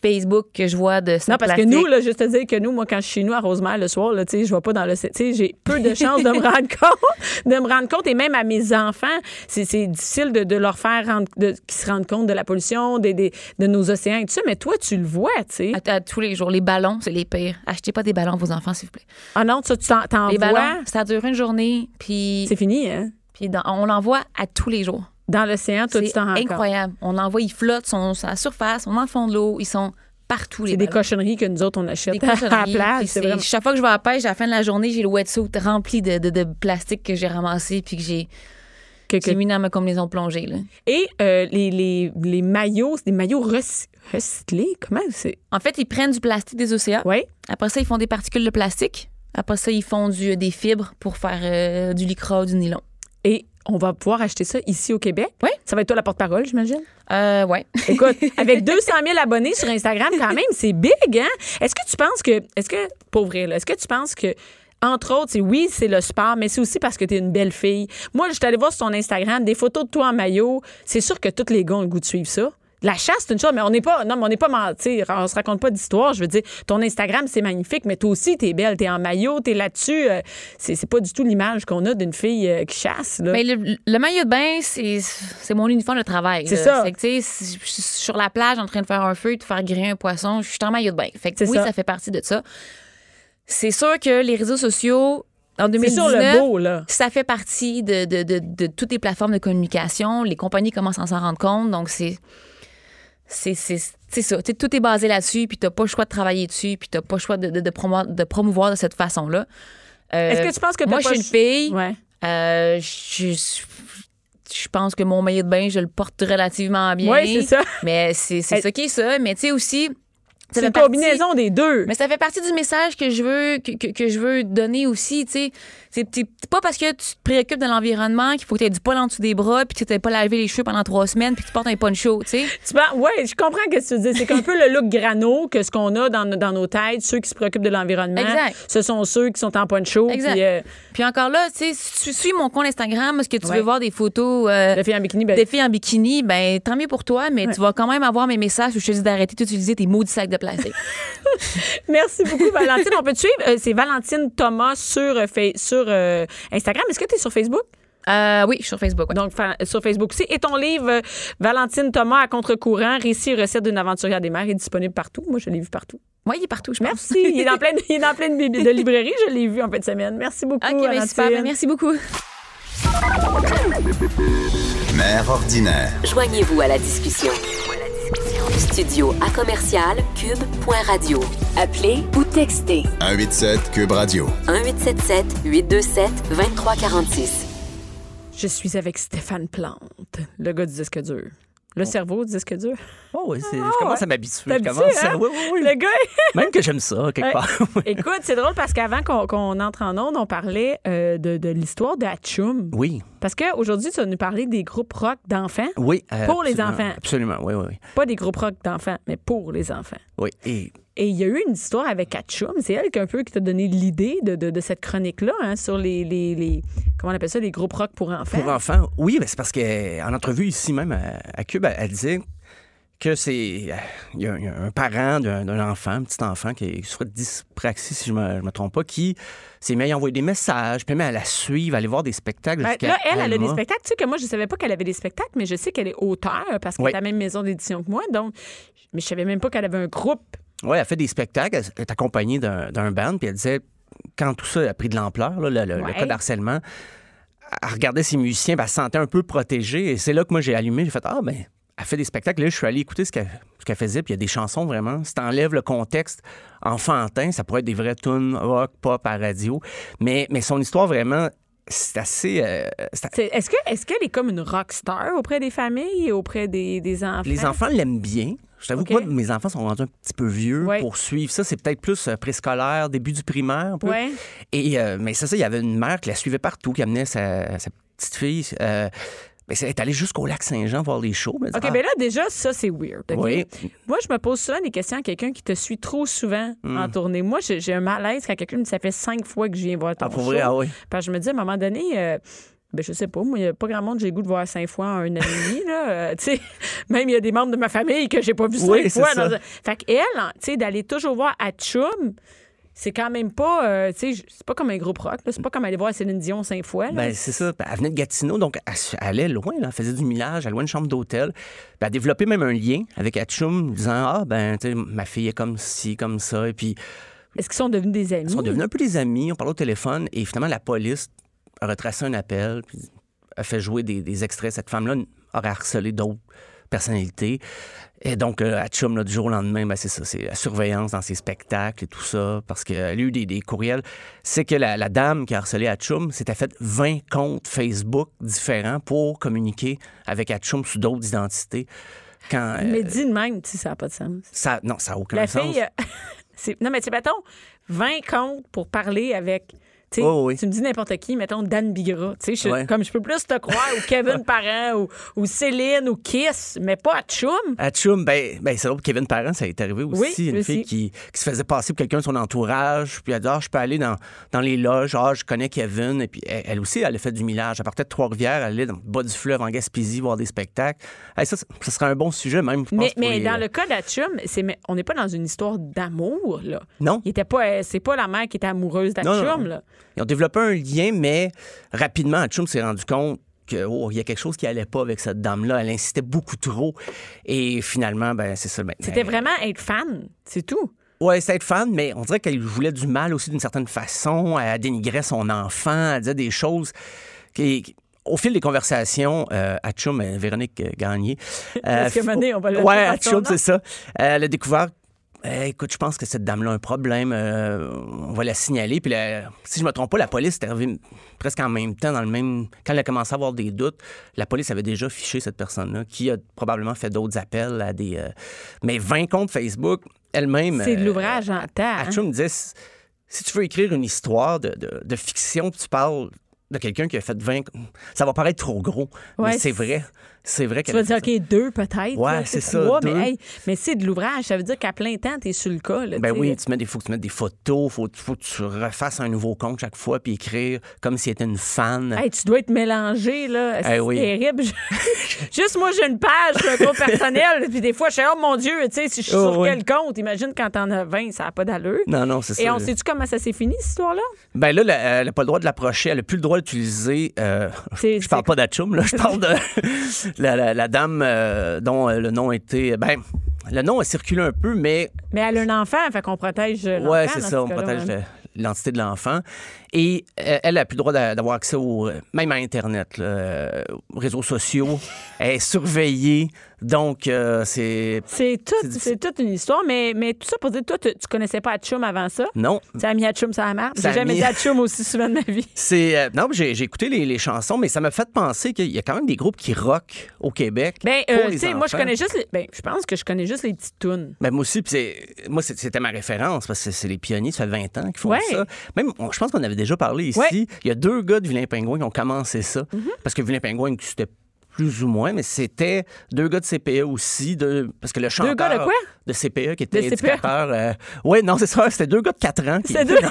Facebook que je vois de Non, parce que nous, là, juste te dire que nous, moi, quand je suis chez nous à Rosemère le soir, là, je vais pas dans le. Tu sais, j'ai peu de chances de me *laughs* rendre compte, de me rendre compte. Et même à mes enfants, c'est difficile de, de leur faire rendre, de, qu'ils se rendent compte de la pollution, des, des- de nos océans et tout ça. Mais toi, tu le vois, tu sais. à, à tous les jours. Les ballons, c'est les pires. Achetez pas des ballons à vos enfants, s'il vous plaît. Ah non, ça, tu t'en, t'en Les vois? ballons, ça dure une journée, puis, C'est fini, hein? puis dans- on l'envoie à tous les jours. Dans l'océan, t'en rends compte. incroyable. On l'envoie, ils flottent, ils sont à la surface, on dans le fond de l'eau, ils sont partout. C'est des cochonneries que nous autres, on achète Des à la plage. vraiment... Chaque fois que je vais à la pêche, à la fin de la journée, j'ai le wetsuit rempli de, de, de plastique que j'ai ramassé puis que j'ai que- que- mis dans ma combinaison plongée. Là. Et euh, les, les, les maillots, c'est des maillots recy- recyclés? Comment c'est? En fait, ils prennent du plastique des océans. Oui. Après ça, ils font des particules de plastique. Après ça, ils font du, des fibres pour faire euh, du lycra, du nylon. Et on va pouvoir acheter ça ici au Québec. Oui. Ça va être toi la porte-parole, j'imagine? Euh, ouais. *laughs* Écoute, avec 200 000 abonnés sur Instagram, quand même, c'est big, hein? Est-ce que tu penses que, est-ce que, pour vrai, est-ce que tu penses que, entre autres, c'est oui, c'est le sport, mais c'est aussi parce que tu es une belle fille. Moi, je suis allée voir sur ton Instagram des photos de toi en maillot. C'est sûr que tous les gars ont le goût de suivre ça. La chasse, c'est une chose, mais on n'est pas, non, mais on n'est pas menti. On se raconte pas d'histoire. Je veux dire, ton Instagram, c'est magnifique, mais toi aussi, t'es belle, t'es en maillot, t'es là-dessus. Euh, c'est, c'est pas du tout l'image qu'on a d'une fille euh, qui chasse, là. Mais le, le maillot de bain, c'est c'est mon uniforme de travail. C'est ça. Fait que, tu sais, si je suis sur la plage en train de faire un feu, de faire griller un poisson, je suis en maillot de bain. Fait que oui, ça. ça. fait partie de ça. C'est sûr que les réseaux sociaux, en c'est 2019, sur le beau, là. ça fait partie de, de, de, de toutes les plateformes de communication. Les compagnies commencent à s'en rendre compte. Donc, c'est. C'est ça. Tout est basé là-dessus, puis t'as pas le choix de travailler dessus, puis t'as pas le choix de, de, de promouvoir, de promouvoir de cette façon-là. Euh, Est-ce que tu penses que Moi, je suis une le- fille. Ouais. Euh, je, je pense que mon maillot de bain, je le porte relativement bien. Oui, c'est ça. Mais c'est ça qui est ça. Mais tu sais aussi. C'est une partie- combinaison des deux. Mais ça fait partie du message que je veux que, que- que je veux donner aussi, tu sais. C'est pas parce que tu te préoccupes de l'environnement qu'il faut que tu aies du poil en dessous des bras puis que tu n'aies pas lavé les cheveux pendant trois semaines puis que tu portes un poncho, tu sais. *laughs* Ouais, je comprends ce que tu dis. C'est qu'un peu le look grano que ce qu'on a dans, dans nos têtes, ceux qui se préoccupent de l'environnement. Exact. Ce sont ceux qui sont en poncho. Exact. Puis, euh, Puis encore là, tu sais, si tu suis mon compte Instagram, est-ce que tu Ouais. veux voir des photos euh, la fille en bikini, ben, des filles en bikini, ben tant mieux pour toi, mais tu vas quand même avoir mes messages où je te dis d'arrêter d'utiliser tes maudits sacs de plastique. *laughs* merci beaucoup, Valentine. On peut te suivre? Euh, c'est Valentine Thomas sur, euh, sur euh, Instagram. Est-ce que tu es sur Facebook? Euh, oui, je suis sur Facebook. ouais. Donc, sur Facebook aussi. Et ton livre, euh, Valentine Thomas à contre-courant, récit et recettes d'une aventurière des mers, est disponible partout. Moi, je l'ai vu partout. Moi, il est partout, je pense. Merci. Il est dans plein de, il est dans plein de, librairies. Je l'ai vu en fin de semaine. Merci beaucoup, OK, ben super. Ben, merci beaucoup. Mère ordinaire. Joignez-vous à la discussion. Studio à commercial cube.radio. Appelez ou textez 187 Cube Radio. 1877 827 2346. Je suis avec Stéphane Plante, le gars du disque dur. Le cerveau du disque dur. Oh oui, c'est- je commence à m'habituer. Je commence à- hein? Oui, oui, oui. Le gars. Même que j'aime ça, quelque part. *laughs* Écoute, c'est drôle parce qu'avant qu'on entre en onde, on parlait euh, de, de l'histoire de Hatchoum. Oui, Parce qu'aujourd'hui, tu vas nous parler des groupes rock d'enfants. oui. euh, Pour les enfants. Absolument, oui, oui, oui. Pas des groupes rock d'enfants, mais pour les enfants. oui. Et Et il y a eu une histoire avec Hatchoum. C'est elle qui, un peu, qui t'a donné l'idée de, de- de cette chronique-là hein, sur les, les, les- Comment on appelle ça? Les groupes rock pour enfants. pour enfants, oui, ben, c'est parce qu'en entrevue ici même à, à Cube, elle, elle disait que c'est. Il y, a, un parent d'un d'un enfant, un petit enfant qui souffre de dyspraxie, si je ne me, trompe pas, qui s'est mis à envoyer des messages, puis même à la suivre, aller voir des spectacles. Là, elle, elle a des spectacles. Tu sais que moi, je savais pas qu'elle avait des spectacles, mais je sais qu'elle est auteure parce qu'elle Oui. est à la même maison d'édition que moi. Donc, mais je savais même pas qu'elle avait un groupe. Oui, elle fait des spectacles. Elle est accompagnée d'un band. Puis elle disait, quand tout ça a pris de l'ampleur, le, le- le cas d'harcèlement, elle regardait ses musiciens, elle se sentait un peu protégée. Et c'est là que moi, j'ai allumé. J'ai fait, ah, ben, elle fait des spectacles. Là, je suis allé écouter ce qu'elle qu'elle faisait. Puis il y a des chansons vraiment. Si t'enlèves le contexte enfantin, ça pourrait être des vraies tunes rock, pop à radio. Mais, mais son histoire, vraiment, c'est assez. euh, Est-ce que est-ce qu'elle est comme une rock star auprès des familles et auprès des, des enfants? Les enfants l'aiment bien. Je t'avoue que moi, mes enfants sont rendus un petit peu vieux Ouais. pour suivre ça. C'est peut-être plus euh, préscolaire, début du primaire. Un peu. Ouais. Et, euh, mais c'est ça, il y avait une mère qui la suivait partout, qui amenait sa, sa petite fille. euh, elle est allée jusqu'au lac Saint-Jean voir les shows. OK, ah, ben là, déjà, ça, c'est weird. Oui. Moi, je me pose souvent des questions à quelqu'un qui te suit trop souvent en tournée. Moi, j'ai j'ai un malaise quand quelqu'un me dit ça fait cinq fois que je viens voir ton Ah, pour show. vrai, ah oui. Parce que je me dis, à un moment donné, euh, ben, je sais pas, moi, il n'y a pas grand monde que j'ai le goût de voir cinq fois en un an et demi. Là. Euh, même il y a des membres de ma famille que j'ai pas vu cinq Oui, fois. ça. dans Fait qu'elle, hein, d'aller toujours voir à Chum, c'est quand même pas, euh, tu sais, c'est pas comme un groupe rock. C'est pas comme aller voir Céline Dion cinq fois. Ben, c'est ça. Elle venait de Gatineau, donc elle, allait loin. Là. Elle faisait du millage, elle louait une chambre d'hôtel. Puis elle a développé même un lien avec Atchoum, disant Ah, ben, tu sais, ma fille est comme ci, comme ça. Et puis, Est-ce qu'ils sont devenus des amis? ils sont devenus un peu des amis. On parlait au téléphone. Et finalement, la police retracé un appel, puis a fait jouer des, des extraits. Cette femme-là aurait harcelé d'autres personnalités. Et donc, euh, là, du jour au lendemain, ben, c'est ça, c'est la surveillance dans ses spectacles et tout ça, parce qu'elle a eu des, des courriels. C'est que la, la dame qui a harcelé Atchoum s'était fait 20 comptes Facebook différents pour communiquer avec Atchoum sous d'autres identités. Quand, euh, Mais dis de même, tu sais, ça n'a pas de sens. ça, non, ça n'a aucun La sens. fille, euh, *laughs* non, mais tu sais, mettons, 20 comptes pour parler avec. Oh, oui. Tu me dis n'importe qui, mettons Dan Bigra. je- Ouais. Comme je peux plus te croire, ou Kevin *laughs* Parent, ou, ou Céline, ou Kiss, mais pas à Chum. Atchoum, ben, ben c'est drôle, Kevin Parent, ça est arrivé aussi. Oui, une lui fille aussi. qui, qui se faisait passer pour quelqu'un de son entourage, puis elle dit Ah, je peux aller dans, dans les loges, ah, je connais Kevin. Et puis elle, elle aussi, elle a fait du millage. Elle partait de Trois-Rivières, elle allait dans le bas du fleuve en Gaspésie voir des spectacles. Hey, ça, ça serait un bon sujet, même. je pense, Mais, mais les- dans le cas mais on n'est pas dans une histoire d'amour, là. Non. Il était pas, euh, c'est pas la mère qui était amoureuse là. Ils ont développé un lien, mais rapidement, Atchoum s'est rendu compte qu'il y a quelque chose qui allait pas avec cette dame-là. Elle insistait beaucoup trop. Et finalement, ben, c'est ça. ben, C'était vraiment être fan, c'est tout. Ouais, c'est être fan, mais on dirait qu'elle voulait du mal aussi d'une certaine façon. Elle dénigrait son enfant, elle disait des choses qui. au fil des conversations, euh, Atchoum, euh, Véronique *laughs* euh, Gagné. Parce qu'à un moment donné, on va l'appeler Ouais, c'est ça. Euh, elle a découvert. Euh, écoute, je pense que cette dame-là a un problème. euh, on va la signaler. Puis, la- si je me trompe pas, la police est arrivée presque en même temps, dans le même. Quand elle a commencé à avoir des doutes, la police avait déjà fiché cette personne-là, qui a probablement fait d'autres appels à des. euh, mais 20 comptes Facebook, elle-même. C'est de euh, l'ouvrage en temps. hein? Me disait si, tu veux écrire une histoire de, de- de fiction, tu parles de quelqu'un qui a fait 20. Ça va paraître trop gros. Ouais, mais c'est- vrai. C'est vrai Tu qu'elle vas a dire, OK, deux peut-être. Ouais, c'est tu ça, trois, deux. Mais, hey, mais c'est de l'ouvrage. Ça veut dire qu'à plein temps, tu es sur le cas. Là, Ben tu oui, tu mets des, faut que tu mettes des photos, faut, faut que tu refasses un nouveau compte chaque fois, puis écrire comme si était une fan. Hey, tu dois être mélangé, là. C'est Eh oui. terrible. *laughs* Juste moi, j'ai une page, un compte personnel, puis des fois, je suis, oh mon Dieu, tu sais, si je suis Oh, sur oui. quel compte? Imagine quand t'en as 20, ça n'a pas d'allure. Non, non, c'est ça. Et on sait-tu comment ça s'est fini, cette histoire-là? Ben là, la- elle n'a pas le droit de l'approcher. Elle n'a plus le droit d'utiliser. euh, C'est- *laughs* je parle c'est- pas d'Atchoum, là. Je *laughs* parle de la, la- la dame euh, dont euh, le nom était. Ben, le nom a circulé un peu, mais Mais elle a un enfant, fait qu'on protège l'enfant. Ouais, c'est ça, on protège hein. le- l'identité de l'enfant. Et euh, elle a plus le droit d'a- d'avoir accès au, même à Internet, là, euh, aux réseaux sociaux. *laughs* elle est surveillée. Donc, euh, c'est. C'est tout, C'est c'est toute une histoire, mais, mais tout ça pour dire, toi, tu, tu connaissais pas Atchoum avant ça? Non. Tu as mis Atchoum sur la? Ça J'ai jamais mis- dit Atchoum aussi souvent de ma vie. *laughs* C'est. euh, non, j'ai j'ai écouté les, les chansons, mais ça m'a fait penser qu'il y a quand même des groupes qui rock au Québec. Ben, euh, tu sais, moi, je connais juste les, ben, je pense que je connais juste les petites tunes. Ben, moi aussi, puis c'est- moi, c'était ma référence parce que c'est les pionniers, ça fait 20 ans qu'ils font Ouais. ça. Même, on- je pense qu'on avait déjà parlé ici. Ouais. Mm-hmm. Il y a deux gars de Vilain Pingouin qui ont commencé ça. Parce que Vilain Pingouin, c'était plus ou moins, mais c'était deux gars de CPE aussi. De, parce que le chanteur. gars de quoi? De CPE qui était CPE? éducateur. euh, ouais, non, c'est ça. C'était deux gars de 4 ans. qui C'est étaient deux- dans-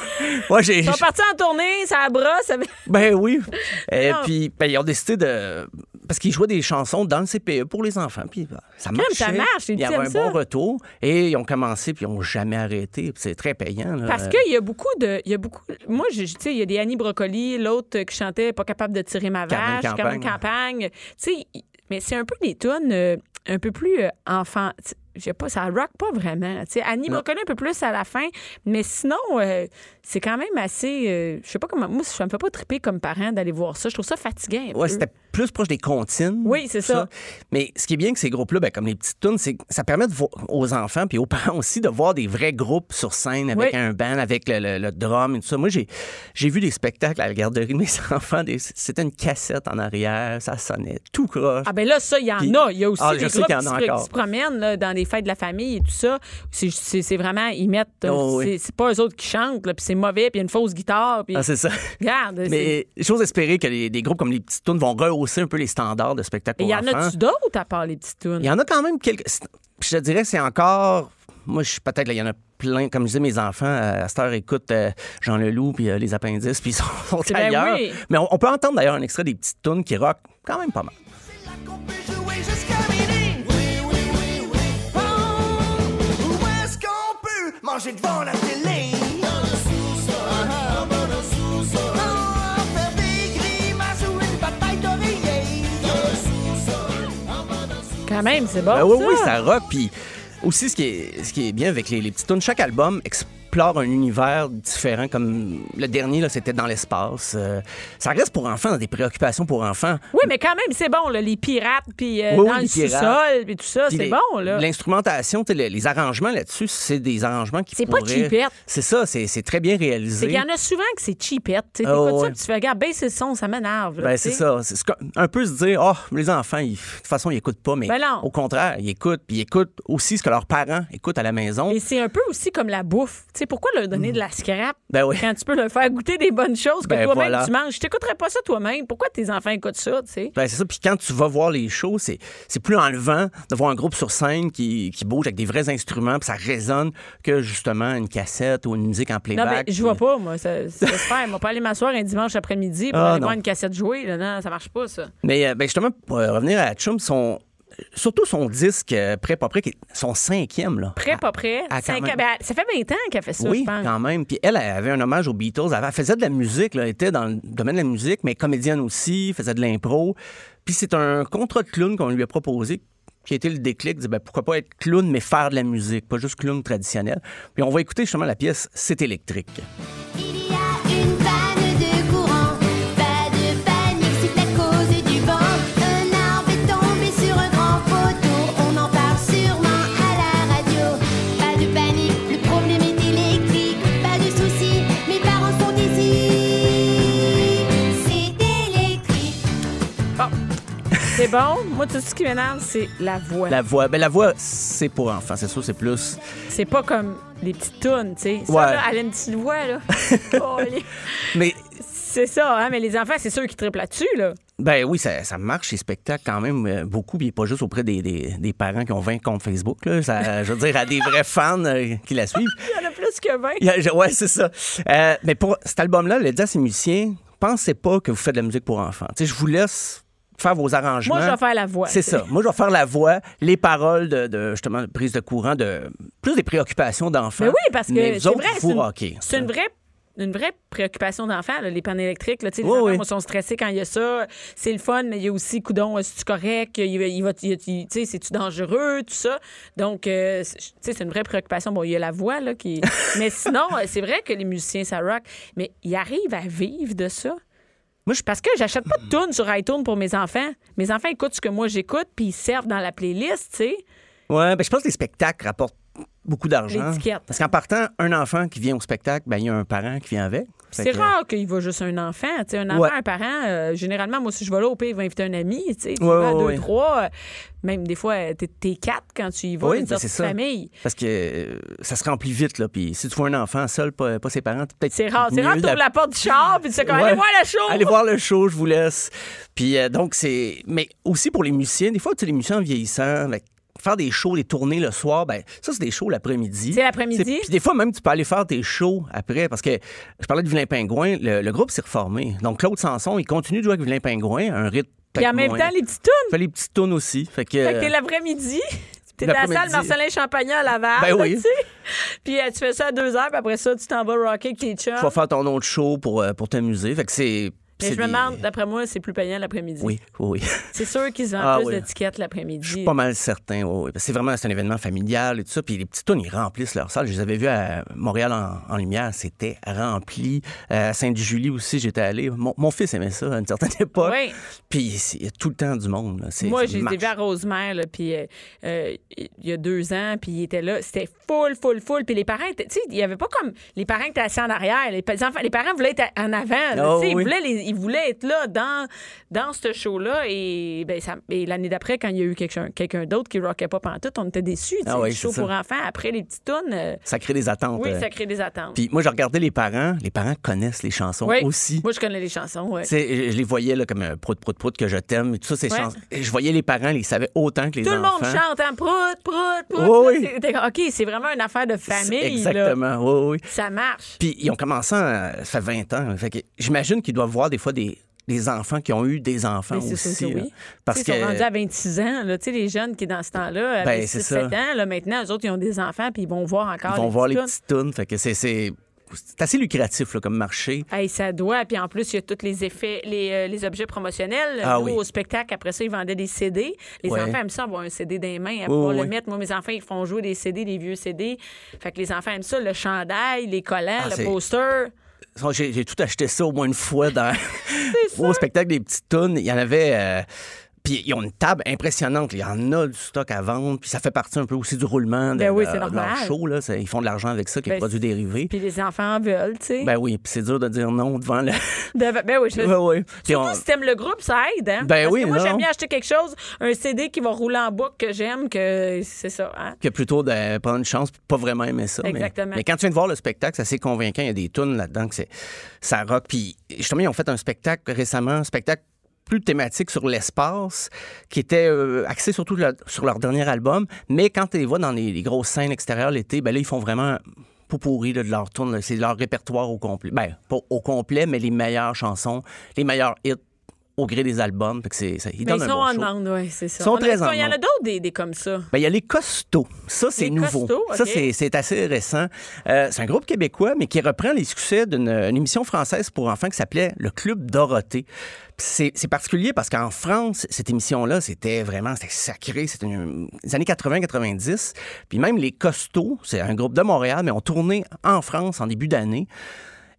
*laughs* Ouais, j'ai. Ils sont partis en tournée, ça brosse. avec- Ben oui. *laughs* Et puis, ben, ils ont décidé de. Parce qu'ils jouaient des chansons dans le CPE pour les enfants. Puis, ben, ça marchait. ça marche, Il y avait un ça. bon retour. Et ils ont commencé, puis ils n'ont jamais arrêté. C'est très payant. là. Parce qu'il y a beaucoup de. Il y a beaucoup. Moi, je- tu sais, il y a des Annie Brocoli, l'autre qui chantait Pas capable de tirer ma vache, Carmen Campagne. Campagne. Tu sais, mais c'est un peu des tunes euh, un peu plus euh, enfant. Je sais pas, ça rock pas vraiment. Annie. Brocoli un peu plus à la fin, mais sinon, euh, c'est quand même assez. euh, je sais pas comment. Moi, ça me fait pas triper comme parent d'aller voir ça. Je trouve ça fatigant. Ouais, c'était plus proche des comptines. Oui, c'est ça. Mais ce qui est bien que ces groupes-là, ben, comme les petites tunes, c'est que ça permet de aux enfants puis aux parents *laughs* aussi de voir des vrais groupes sur scène avec Oui. un band, avec le, le- le drum et tout ça. Moi, j'ai, j'ai vu des spectacles à la garderie de mes *laughs* enfants. des- c'était une cassette en arrière, ça sonnait tout croche. Ah ben là, ça, il y en Puis- a. Il y a aussi Ah, des groupes qui, se, qui promènent là, dans les fêtes de la famille et tout ça. C'est- vraiment, ils mettent... euh, Oh, oui. c'est- pas eux autres qui chantent, puis c'est mauvais, puis il y a une fausse guitare. Puis, Ah, c'est ça. *laughs* regarde, Mais j'ose espérer que les, des groupes comme les petites tunes vont rehausser rehausser un peu les standards de spectacle il y en a-tu d'autres à part les petites tunes? Il y en a quand même quelques. Je te dirais, c'est encore. Moi, je suis peut-être, là, il y en a plein. Comme je disais, mes enfants, euh, à cette heure, écoutent euh, Jean Leloup puis euh, les appendices, puis ils sont, sont Ben ailleurs. oui. Mais on, on peut entendre d'ailleurs un extrait des petites tunes qui rock quand même pas mal. qu'on peut jouer Quand même, c'est bon. Ben oui, ça. oui, ça rock. Puis aussi, ce qui est, ce qui est bien avec les, les petites tunes, chaque album explore un univers différent. Comme le dernier, là, c'était dans l'espace. Euh, ça reste pour enfants, dans des préoccupations pour enfants. Oui, mais quand même, c'est bon, là, les pirates, puis euh, Oui, oui, dans le sous-sol, puis tout ça, c'est bon, là. L'instrumentation, les, les arrangements là-dessus, c'est des arrangements qui C'est pas cheapette. C'est ça, c'est très bien réalisé. qu'il y en a souvent que c'est cheapette. Tu ça, ouais. puis tu fais, regarde, baisse le son, ça m'énerve. Ben, c'est ça. C'est un peu se dire, oh, les enfants, ils- de toute façon, ils écoutent pas, mais Ben au contraire, ils écoutent, puis ils écoutent aussi ce que leurs parents écoutent à la maison. Et c'est un peu aussi comme la bouffe. Tu pourquoi leur donner de la scrap Ben oui. quand tu peux leur faire goûter des bonnes choses que Ben toi-même voilà. tu manges? Je t'écouterais pas ça toi-même. Pourquoi tes enfants écoutent ça, tu sais? Ben, c'est ça. Puis quand tu vas voir les shows, c'est, c'est plus enlevant de voir un groupe sur scène qui, qui bouge avec des vrais instruments, puis ça résonne que justement une cassette ou une musique en Non, playback. mais je vois pas, moi. Ça, ça se fait. Moi, pas aller m'asseoir un dimanche après-midi pour Ah, aller non. voir une cassette jouer. Là. Non, ça marche pas, ça. Mais euh, ben, justement, pour euh, revenir à Chum, son, surtout son disque euh, Prêt, pas prêt, qui est son cinquième. Là. Prêt, pas prêt. Ah, quand Cinq même. ans. Ben, ça fait 20 ans qu'elle fait ça, oui, je pense. quand même. Puis elle, elle avait un hommage aux Beatles. Elle faisait de la musique, là, elle était dans le domaine de la musique, mais comédienne aussi, faisait de l'impro. Puis c'est un contrat de clown qu'on lui a proposé qui a été le déclic, dit ben, pourquoi pas être clown mais faire de la musique, pas juste clown traditionnel. Puis on va écouter justement la pièce C'est électrique. C'est bon? Moi, tout ce qui m'énerve, c'est la voix. La voix, ben la voix, c'est pour enfants, c'est sûr, c'est plus. C'est pas comme les petites tunes, tu sais. Ça, Ouais. là, elle a une petite voix, là. *laughs* Oh, les- Mais c'est ça, hein, mais les enfants, c'est ceux qui triplent là-dessus, là. ben oui, ça, ça marche ces spectacles quand même euh, beaucoup, puis pas juste auprès des, des- des parents qui ont 20 comptes Facebook. Là. Ça, *laughs* je veux dire, à des vrais fans euh, qui la suivent. *laughs* Il y en a plus que 20. Il a- ouais, c'est ça. Euh, mais pour cet album-là, le à ses musiciens, pensez pas que vous faites de la musique pour enfants. Tu sais, je vous laisse faire vos arrangements. Moi, je vais faire la voix. C'est tu ça. Moi, je vais faire la voix, les paroles de, de, justement de prise de courant, de plus des préoccupations d'enfants. Mais oui, parce que c'est vrai, c'est une, c'est une vraie une vraie préoccupation d'enfants, là, les pannes électriques. Là, Tu les enfants oui. moi, sont stressés quand il y a ça. C'est le fun, mais il y a aussi, coudon, est-ce correct? Il, il va, tu c'est-tu dangereux? Tout ça? Donc, euh, tu c'est une vraie préoccupation. Bon, il y a la voix, là, qui... *laughs* mais sinon, euh, c'est vrai que les musiciens, ça rock. Mais ils arrivent à vivre de ça. Moi, je Parce que j'achète pas de tunes sur iTunes pour mes enfants. Mes enfants écoutent ce que moi j'écoute, puis ils servent dans la playlist, tu sais. Ouais, ben, je pense que les spectacles rapportent beaucoup d'argent. Parce qu'en partant, un enfant qui vient au spectacle, ben, il y a un parent qui vient avec. C'est que- rare qu'il va juste un enfant. Tu sais, un enfant, Ouais. un parent, euh, généralement, moi, si je vais là, au pire, il va inviter un ami. Tu Ouais, vas à ouais, deux, trois. Même des fois, euh, t'es, quatre quand tu y vas, Oui, c'est ça. famille. Parce que euh, ça se remplit vite, là. Puis si tu vois un enfant seul, pas, pas ses parents, peut-être. C'est rare. C'est rare, tu ouvres la porte du char, puis tu sais, comme, allez voir la show! Allez voir le show, je vous laisse. Puis euh, donc, c'est. Mais aussi pour les musiciens, des fois, tu sais, les musiciens en vieillissant, faire des shows, des tournées le soir, ben ça, c'est des shows l'après-midi. C'est l'après-midi? Puis des fois, même, tu peux aller faire tes shows après, parce que je parlais de Vilain Pingouin, le, le groupe s'est reformé. Donc, Claude Sanson, il continue de jouer avec Vilain Pingouin, un rythme. Puis en même moins. temps, les petites tunes. Il fait les petites tunes aussi. Fait que. Fait que l'après-midi. *laughs* T'es à la salle. Marcelin Champagnat à Laval, Ben oui. Puis euh, tu fais ça à deux heures, puis après ça, tu t'en vas rocker avec tes chums. tu vas faire ton autre show pour, euh, pour t'amuser. Fait que c'est. Mais c'est je me demande, d'après moi, c'est plus payant l'après-midi. Oui, oui. C'est sûr qu'ils vendent Ah plus oui. d'étiquettes l'après-midi. Je suis pas mal certain, oui. C'est vraiment un événement familial et tout ça. Puis les petits tunes, ils remplissent leur salle. Je les avais vus à Montréal en, en lumière. C'était rempli. Euh, À Sainte-Julie aussi, j'étais allé. Mon, mon fils aimait ça à une certaine *laughs* époque. Oui. Puis il y a tout le temps du monde. là. Moi, j'ai été vu à Rosemère, là, puis euh, euh, il y a deux ans, puis il était là. C'était full, full, full. Puis les parents, étaient- tu sais, il y avait pas comme les parents qui étaient assis en arrière. Les, pa- les enfants, les parents voulaient être en avant. là, Oh, oui. Ils voulaient les, il voulait être là dans, dans ce show-là. Et, ben, ça- et l'année d'après, quand il y a eu quelqu'un quelqu'un d'autre qui rockait pas pantoute, on était déçus. Ah oui, le show pour enfants, après les petites tunes, euh, Ça crée des attentes. oui, euh. ça crée des attentes. Puis moi, je regardais les parents. Les parents connaissent les chansons Oui. aussi. Moi, je connais les chansons, ouais. Je les voyais là, comme un prout, prout, prout que je t'aime tout ça, ces Ouais. chansons. Je voyais les parents, ils savaient autant que les Tout le enfants. monde chante, hein? Prout, prout, prout. Oui, Là, OK, c'est vraiment une affaire de famille. Là. Exactement, oui, oui. Ça marche. Puis ils ont commencé, à- ça fait 20 ans. J'imagine qu'ils doivent voir des fois des, des enfants qui ont eu des enfants c'est aussi. là. oui. Parce sont rendus à 26 ans. Là. Les jeunes qui, dans ce temps-là, Ben, avaient 6-7 ça. ans, là, maintenant, eux autres, ils ont des enfants, puis ils vont voir encore ils vont voir les petites tunes. Fait que c'est, c'est, assez lucratif là, comme marché. Hey, ça doit. Puis en plus, il y a tous les effets, les, euh, les objets promotionnels. Ah Nous, oui. Au spectacle, après ça, ils vendaient des CD. Les Ouais. enfants aiment ça, avoir un CD dans les mains, à pouvoir oui, le mettre. Moi, mes enfants, ils font jouer des CD, des vieux CD. Fait que les enfants aiment ça, le chandail, les collants, Ah, le poster. J'ai tout acheté ça au moins une fois dans... *laughs* au spectacle des petites tunes. Il y en avait. euh, Puis ils ont une table impressionnante. Il y en a du stock à vendre. Puis ça fait partie un peu aussi du roulement de, Ben oui, de- leur normal. show. Là. Ils font de l'argent avec ça, les Ben, produits dérivés. Puis les enfants en veulent, tu sais. Ben oui, puis c'est dur de dire non devant le. *laughs* De- Ben oui, je... Ouais. Puis Surtout on- si t'aimes le groupe, ça aide, hein? Ben Parce oui, que moi, j'aime bien acheter quelque chose, un CD qui va rouler en boucle que j'aime, que c'est ça, hein? que plutôt de prendre une chance puis pas vraiment aimer ça. mais- Exactement. Mais, quand tu viens de voir le spectacle, c'est assez convaincant. Il y a des tunes là-dedans que c'est ça rock. Puis justement, ils ont fait un spectacle récemment, un spectacle plus thématique sur l'espace, qui était euh, surtout sur leur dernier album. Mais quand tu les vois dans les, les grosses scènes extérieures l'été, ben là, ils font vraiment pour pourri de leur tourne. C'est leur répertoire au complet. Ben, pas au complet, mais les meilleures chansons, les meilleurs hits au gré des albums. Fait que c'est, ça, ils Mais donnent ils un sont bon en demande, oui, c'est ça. Ils sont très en qu'il y en a d'autres des, des comme ça. Ben, il y a les costauds. Ça, c'est Les nouveau. Costauds, Ça, c'est, c'est assez récent. Euh, c'est un groupe québécois, mais qui reprend les succès d'une une émission française pour enfants qui s'appelait Le Club Dorothée. C'est particulier parce qu'en France, cette émission-là, c'était vraiment c'était sacré. C'était une- les années 80-90. Puis même les Costauds, c'est un groupe de Montréal, mais ont tourné en France en début d'année.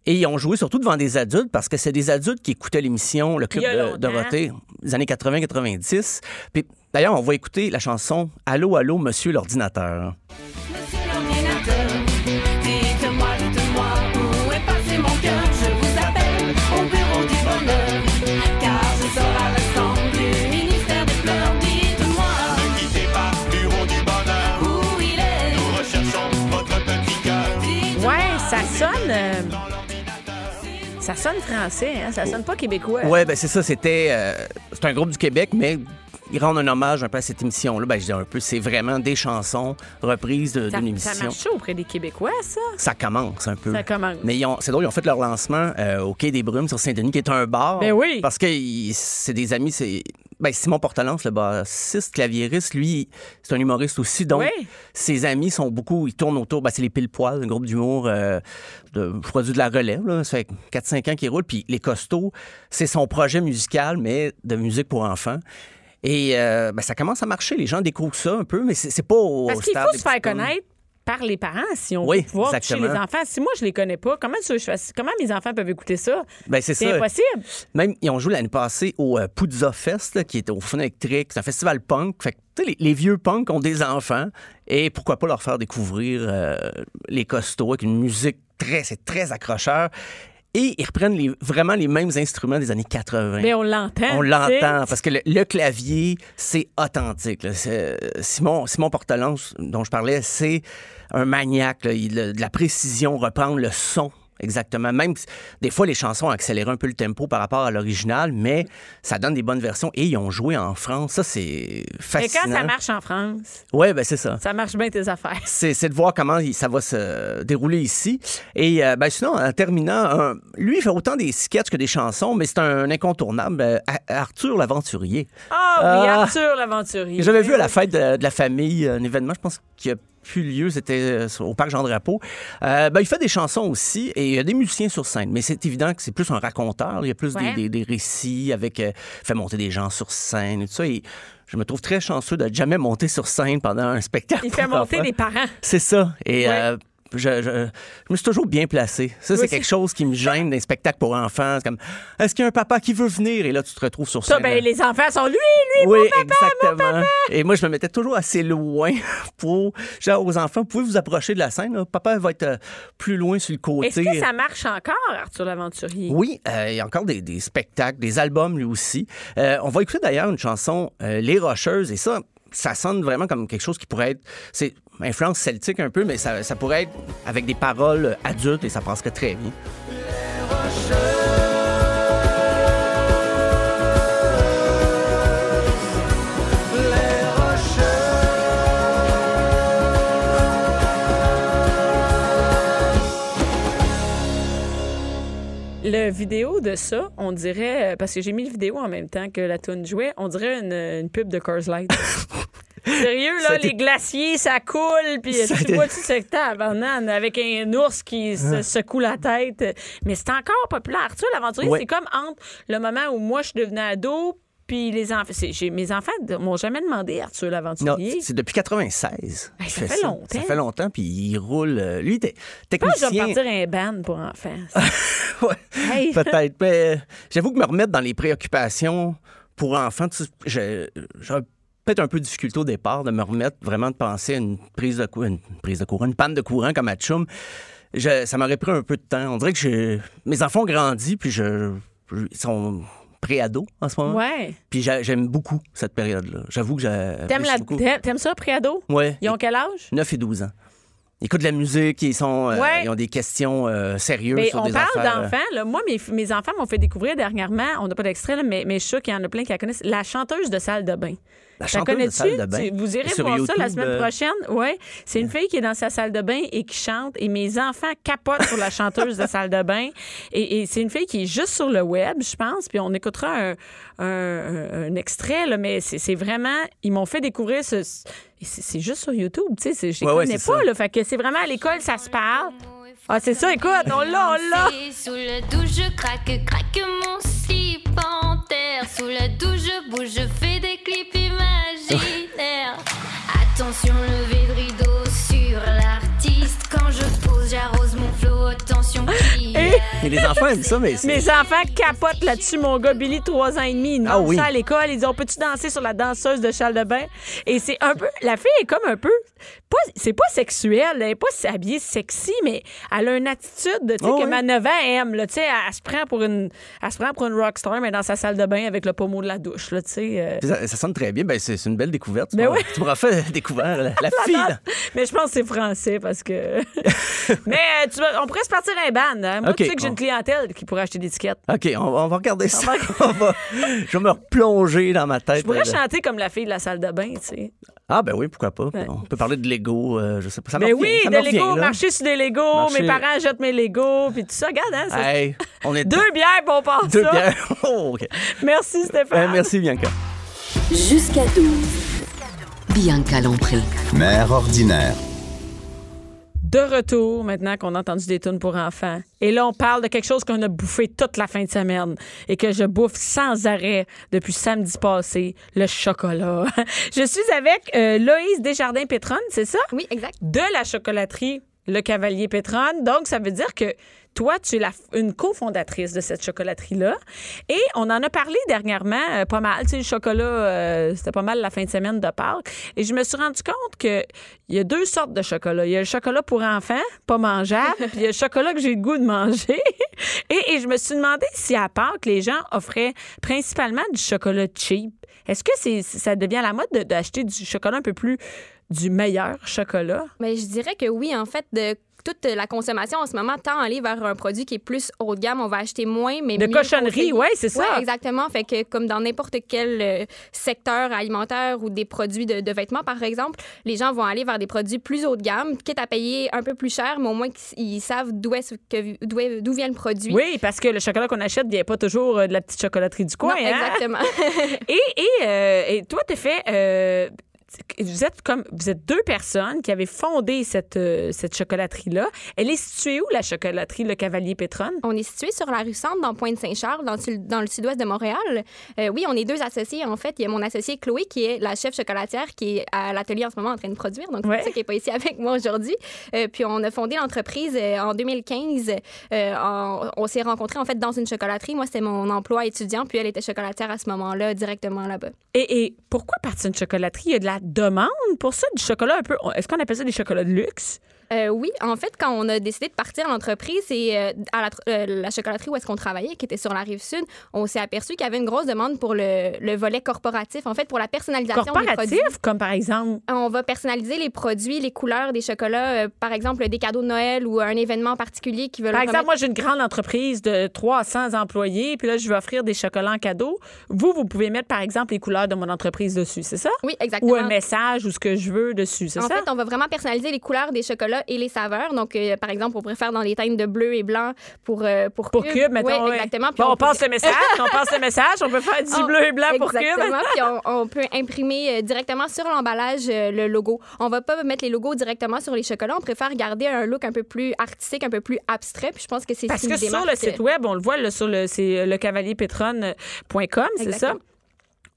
Et ils ont joué surtout devant des adultes parce que c'est des adultes qui écoutaient l'émission Le Club de longtemps. Dorothée des années 80-90. Puis d'ailleurs, on va écouter la chanson Allô, allô, monsieur l'ordinateur. Monsieur ça sonne français, hein? Ça sonne pas québécois. Ouais, ben c'est ça, c'était. euh, c'est un groupe du Québec, mais ils rendent un hommage un peu à cette émission-là. Ben, je dis un peu, c'est vraiment des chansons reprises Ça, d'une ça émission. marche chaud auprès des Québécois, ça? Ça commence un peu. Ça commence. Mais c'est drôle, ils ont fait leur lancement euh, au Quai des Brumes sur Saint-Denis, qui est un bar. Ben oui. Parce que c'est des amis, c'est. Ben, Simon Portalance, le bassiste, claviériste, lui, c'est un humoriste aussi. Donc, Oui. ses amis sont beaucoup. Ils tournent autour. Ben, c'est les Pile-Poil, un groupe d'humour euh, de produis de la relève. Là. Ça fait 4-5 ans qu'il roule. Puis Les Costauds, c'est son projet musical, mais de musique pour enfants. Et euh, ben, ça commence à marcher. Les gens découvrent ça un peu, mais c'est pas au Parce qu'il faut se faire connaître par les parents si on Oui, veut pouvoir toucher les exactement. enfants. Si moi, je les connais pas, comment, tu je comment mes enfants peuvent écouter ça? Ben, c'est impossible. Même, ils ont joué l'année passée au euh, Puzza Fest, là, qui est au Fun électrique. C'est un festival punk. Fait que, tu sais, les, les vieux punks ont des enfants. Et pourquoi pas leur faire découvrir euh, les costauds avec une musique très, c'est très accrocheur. Et ils reprennent les- vraiment les mêmes instruments des années 80. Mais on l'entend. On l'entend parce que le, le clavier, c'est authentique. là. Simon, Simon Portelance, dont je parlais, c'est un maniaque. là. Il a de la précision, reprendre le son. Exactement. Même des fois, les chansons ont accéléré un peu le tempo par rapport à l'original, mais ça donne des bonnes versions. Et ils ont joué en France. Ça, c'est Mais fascinant. quand ça marche en France, Ouais, ben c'est ça. ça marche bien tes affaires. *laughs* C'est de voir comment ça va se dérouler ici. Et euh, ben, sinon, en terminant, un- lui, il fait autant des sketchs que des chansons, mais c'est un incontournable. Euh, Arthur l'aventurier. Ah oui, Ah. Arthur l'aventurier. J'avais vu à la fête de, de la famille un événement, je pense, qui a plus lieu, c'était euh, au parc Jean-Drapeau. Euh, ben, il fait des chansons aussi et il y a des musiciens sur scène, mais c'est évident que c'est plus un raconteur. Il y a plus des- Ouais. des, des récits avec. euh, fait monter des gens sur scène et tout ça. Et je me trouve très chanceux de jamais monter sur scène pendant un spectacle. Il fait *laughs* monter les parents. C'est ça. Et Ouais. euh, je, je- je me suis toujours bien placé. Ça, c'est quelque chose qui me gêne dans les spectacles pour enfants. C'est comme, est-ce qu'il y a un papa qui veut venir? Et là, tu te retrouves sur Ça, scène. ben, les enfants sont lui, lui. oui, exactement. Et moi, je me mettais toujours assez loin *laughs* pour, genre, aux enfants, vous pouvez vous approcher de la scène. là. Papa va être euh, plus loin sur le côté. Est-ce que ça marche encore, Arthur l'Aventurier? Oui, euh, il y a encore des, des spectacles, des albums lui aussi. Euh, on va écouter d'ailleurs une chanson, Les Rocheuses, et ça, ça sonne vraiment comme quelque chose qui pourrait être. C'est influence celtique un peu, mais ça, ça pourrait être avec des paroles adultes et ça passerait très bien. Le vidéo de ça, on dirait, euh, parce que j'ai mis le vidéo en même temps que la tune jouait, on dirait une, une pub de Coors Light. *laughs* Sérieux, là, les glaciers, ça coule, puis tu vois tout ce tabarnane avec un ours qui se secoue la tête? Mais c'est encore populaire. Arthur l'aventurier, Ouais. c'est comme entre le moment où moi, je devenais ado, puis les enfants. Mes enfants ne m'ont jamais demandé Arthur Non, l'aventurier. c'est depuis 96. Hey, qu'il ça fait longtemps. Ça fait longtemps, puis il roule. euh, Lui, il était Je je vais technicien. partir un ban pour enfants. *laughs* Ouais, Hey. *laughs* Peut-être. Mais euh, j'avoue que me remettre dans les préoccupations pour enfants, tu j'ai j'aurais peut-être un peu de difficulté au départ de me remettre vraiment de penser à une prise de courant, une prise de courant, une panne de courant comme à Tchoum. Je- ça m'aurait pris un peu de temps. On dirait que mes enfants ont grandi, puis je, je- ils sont pré-ados en ce moment. Ouais. Puis j'a- j'aime beaucoup cette période-là. J'avoue que j'ai. T'aimes, la, t'aimes- t'aimes ça, préado? Ouais. Ils ont quel âge? 9 et 12 ans. Ils écoutent de la musique, ils, sont, euh, ils ont des questions euh, sérieuses Mais sur on des parle euh, d'enfants. Moi, mes, mes enfants m'ont fait découvrir dernièrement, on n'a pas d'extrait, mais, mais je suis sûre qu'il y en a plein qui la connaissent, la chanteuse de salle de bain. La chanteuse de salle de bain? Tu- vous irez voir ça la semaine euh, prochaine. Oui. C'est une fille qui est dans sa salle de bain et qui chante. Et mes enfants capotent sur la chanteuse de salle de bain. Et, et c'est une fille qui est juste sur le web, je pense. Puis on écoutera un, un- un- un extrait, là, mais c'est vraiment. Ils m'ont fait découvrir ce. Et C'est juste sur YouTube, tu sais. c'est- Je ouais, connais pas, ça. là. Fait que c'est vraiment à l'école, ça se parle. Ah, c'est ça, écoute, on l'a, on l'a. Sous le douche, je craque, craque mon slip en terre. Sous le douche, je bouge, je fais des clips imaginaires. *laughs* Attention, lever de rideau sur l'artiste. Quand je Mais les enfants aiment ça, mais c'est. Mes enfants capotent là-dessus. Mon gars, Billy, 3 ans et demi, il Ah oui. ça à l'école. Ils disent On peut-tu danser sur la danseuse de Charles de Bain? Et c'est un peu. La fille est comme un peu. Pas, c'est pas sexuel, elle est pas habillée sexy, mais elle a une attitude tu sais, Oh que oui. ma 9 ans aime. Là, elle, elle se prend pour une, elle se prend pour une rockstar, mais dans sa salle de bain avec le pommeau de la douche. Là, euh. Ça, ça sonne très bien. Ben, c'est une belle découverte. Tu Ben oui. Tu m'auras fait *laughs* découvrir la, la fille. là. Mais je pense que c'est français parce que. *laughs* *laughs* mais euh, tu on pourrait se partir un ban. hein. Moi, tu sais que une clientèle qui pourrait acheter des tickets. OK, on, va- on va regarder ça. *laughs* On va- je vais me replonger dans ma tête. Je pourrais là. chanter comme la fille de la salle de bain, tu sais. Ah, ben oui, pourquoi pas. Ouais. On peut parler de Lego, euh, je sais pas. Ça me Mais oui, ça de Lego, marcher sur des Lego, Marcher- mes parents jettent mes Lego, puis tout ça. Regarde, hein, ça- Hey, on est *laughs* Deux bières, puis on part Deux ça. bières. *laughs* Oh, OK. Merci, Stéphane. Euh, merci, Bianca. Jusqu'à 12. Bianca Lompré. Mère ordinaire. De retour, maintenant qu'on a entendu des tunes pour enfants. Et là, on parle de quelque chose qu'on a bouffé toute la fin de semaine et que je bouffe sans arrêt depuis samedi passé, le chocolat. *laughs* je suis avec euh, Loïse Desjardins-Pétronne, c'est ça? Oui, exact. de la chocolaterie Le Cavalier Pétronne. Donc, ça veut dire que toi, tu es la- une cofondatrice de cette chocolaterie-là. Et on en a parlé dernièrement, euh, pas mal. Tu sais, le chocolat, euh, c'était pas mal la fin de semaine de Pâques. Et je me suis rendu compte qu'il y a deux sortes de chocolat. Il y a le chocolat pour enfants, pas mangeable, *laughs* puis il y a le chocolat que j'ai le goût de manger. *laughs* et, et je me suis demandé si à Pâques, les gens offraient principalement du chocolat cheap. Est-ce que c'est, ça devient la mode de- d'acheter du chocolat un peu plus du meilleur chocolat? Mais je dirais que oui, en fait, de toute la consommation en ce moment tend à aller vers un produit qui est plus haut de gamme. On va acheter moins, mais De cochonnerie, ouais, c'est ça. Exactement. Fait que comme dans n'importe quel euh, secteur alimentaire ou des produits de, de vêtements, par exemple, les gens vont aller vers des produits plus haut de gamme, quitte à payer un peu plus cher, mais au moins qu'ils ils savent d'où est-ce que d'où est- d'où vient le produit. Oui, parce que le chocolat qu'on achète vient pas toujours euh, de la petite chocolaterie du coin. Non, hein? exactement. *laughs* Et, et, euh, et toi, t'as fait. euh, vous êtes comme vous êtes deux personnes qui avez fondé cette, euh, cette chocolaterie-là. Elle est située où, la chocolaterie Le Cavalier Pétronne? On est situé sur la rue Centre, dans Pointe-Saint-Charles, dans, le sud- dans le sud-ouest de Montréal. Euh, oui, on est deux associés, en fait. Il y a mon associée Chloé, qui est la chef chocolatière, qui est à l'atelier en ce moment en train de produire. Donc, c'est Ouais. pour ça qu'elle n'est pas ici *laughs* avec moi aujourd'hui. Euh, puis, on a fondé l'entreprise en 2015. Euh, en- on s'est rencontrés, en fait, dans une chocolaterie. Moi, c'était mon emploi étudiant, puis elle était chocolatière à ce moment-là, directement là-bas. Et, et pourquoi partir d'une chocolaterie? Il y a de la demande pour ça, du chocolat un peu. Est-ce qu'on appelle ça des chocolats de luxe? Euh, oui, en fait, quand on a décidé de partir l'entreprise, c'est euh, à la, euh, la chocolaterie où est-ce qu'on travaillait, qui était sur la rive sud, on s'est aperçu qu'il y avait une grosse demande pour le, le volet corporatif, en fait, pour la personnalisation des produits. Corporatif, comme par exemple? On va personnaliser les produits, les couleurs des chocolats, par exemple des cadeaux de Noël ou un événement particulier qui veut Par le exemple, moi, j'ai une grande entreprise de 300 employés, puis là, je veux offrir des chocolats en cadeau. Vous, vous pouvez mettre, par exemple, les couleurs de mon entreprise dessus, c'est ça? Oui, exactement. Ou un message ou ce que je veux dessus, c'est En ça? fait, on va vraiment personnaliser les couleurs des chocolats et les saveurs. Donc, euh, par exemple, on préfère dans les teintes de bleu et blanc pour euh, pour, Pour Cube, mettons. Oui, ouais. exactement. Puis Bon, on, peut- passe le message, on passe le message, on peut faire du *laughs* On- bleu et blanc pour Cube. Exactement. *laughs* Puis on, on peut imprimer euh, directement sur l'emballage euh, le logo. On va pas mettre les logos directement sur les chocolats. On préfère garder un look un peu plus artistique, un peu plus abstrait. Puis je pense que c'est Parce que sur le site web, on le voit là, sur le, c'est lecavalierpétronne.com, c'est ça?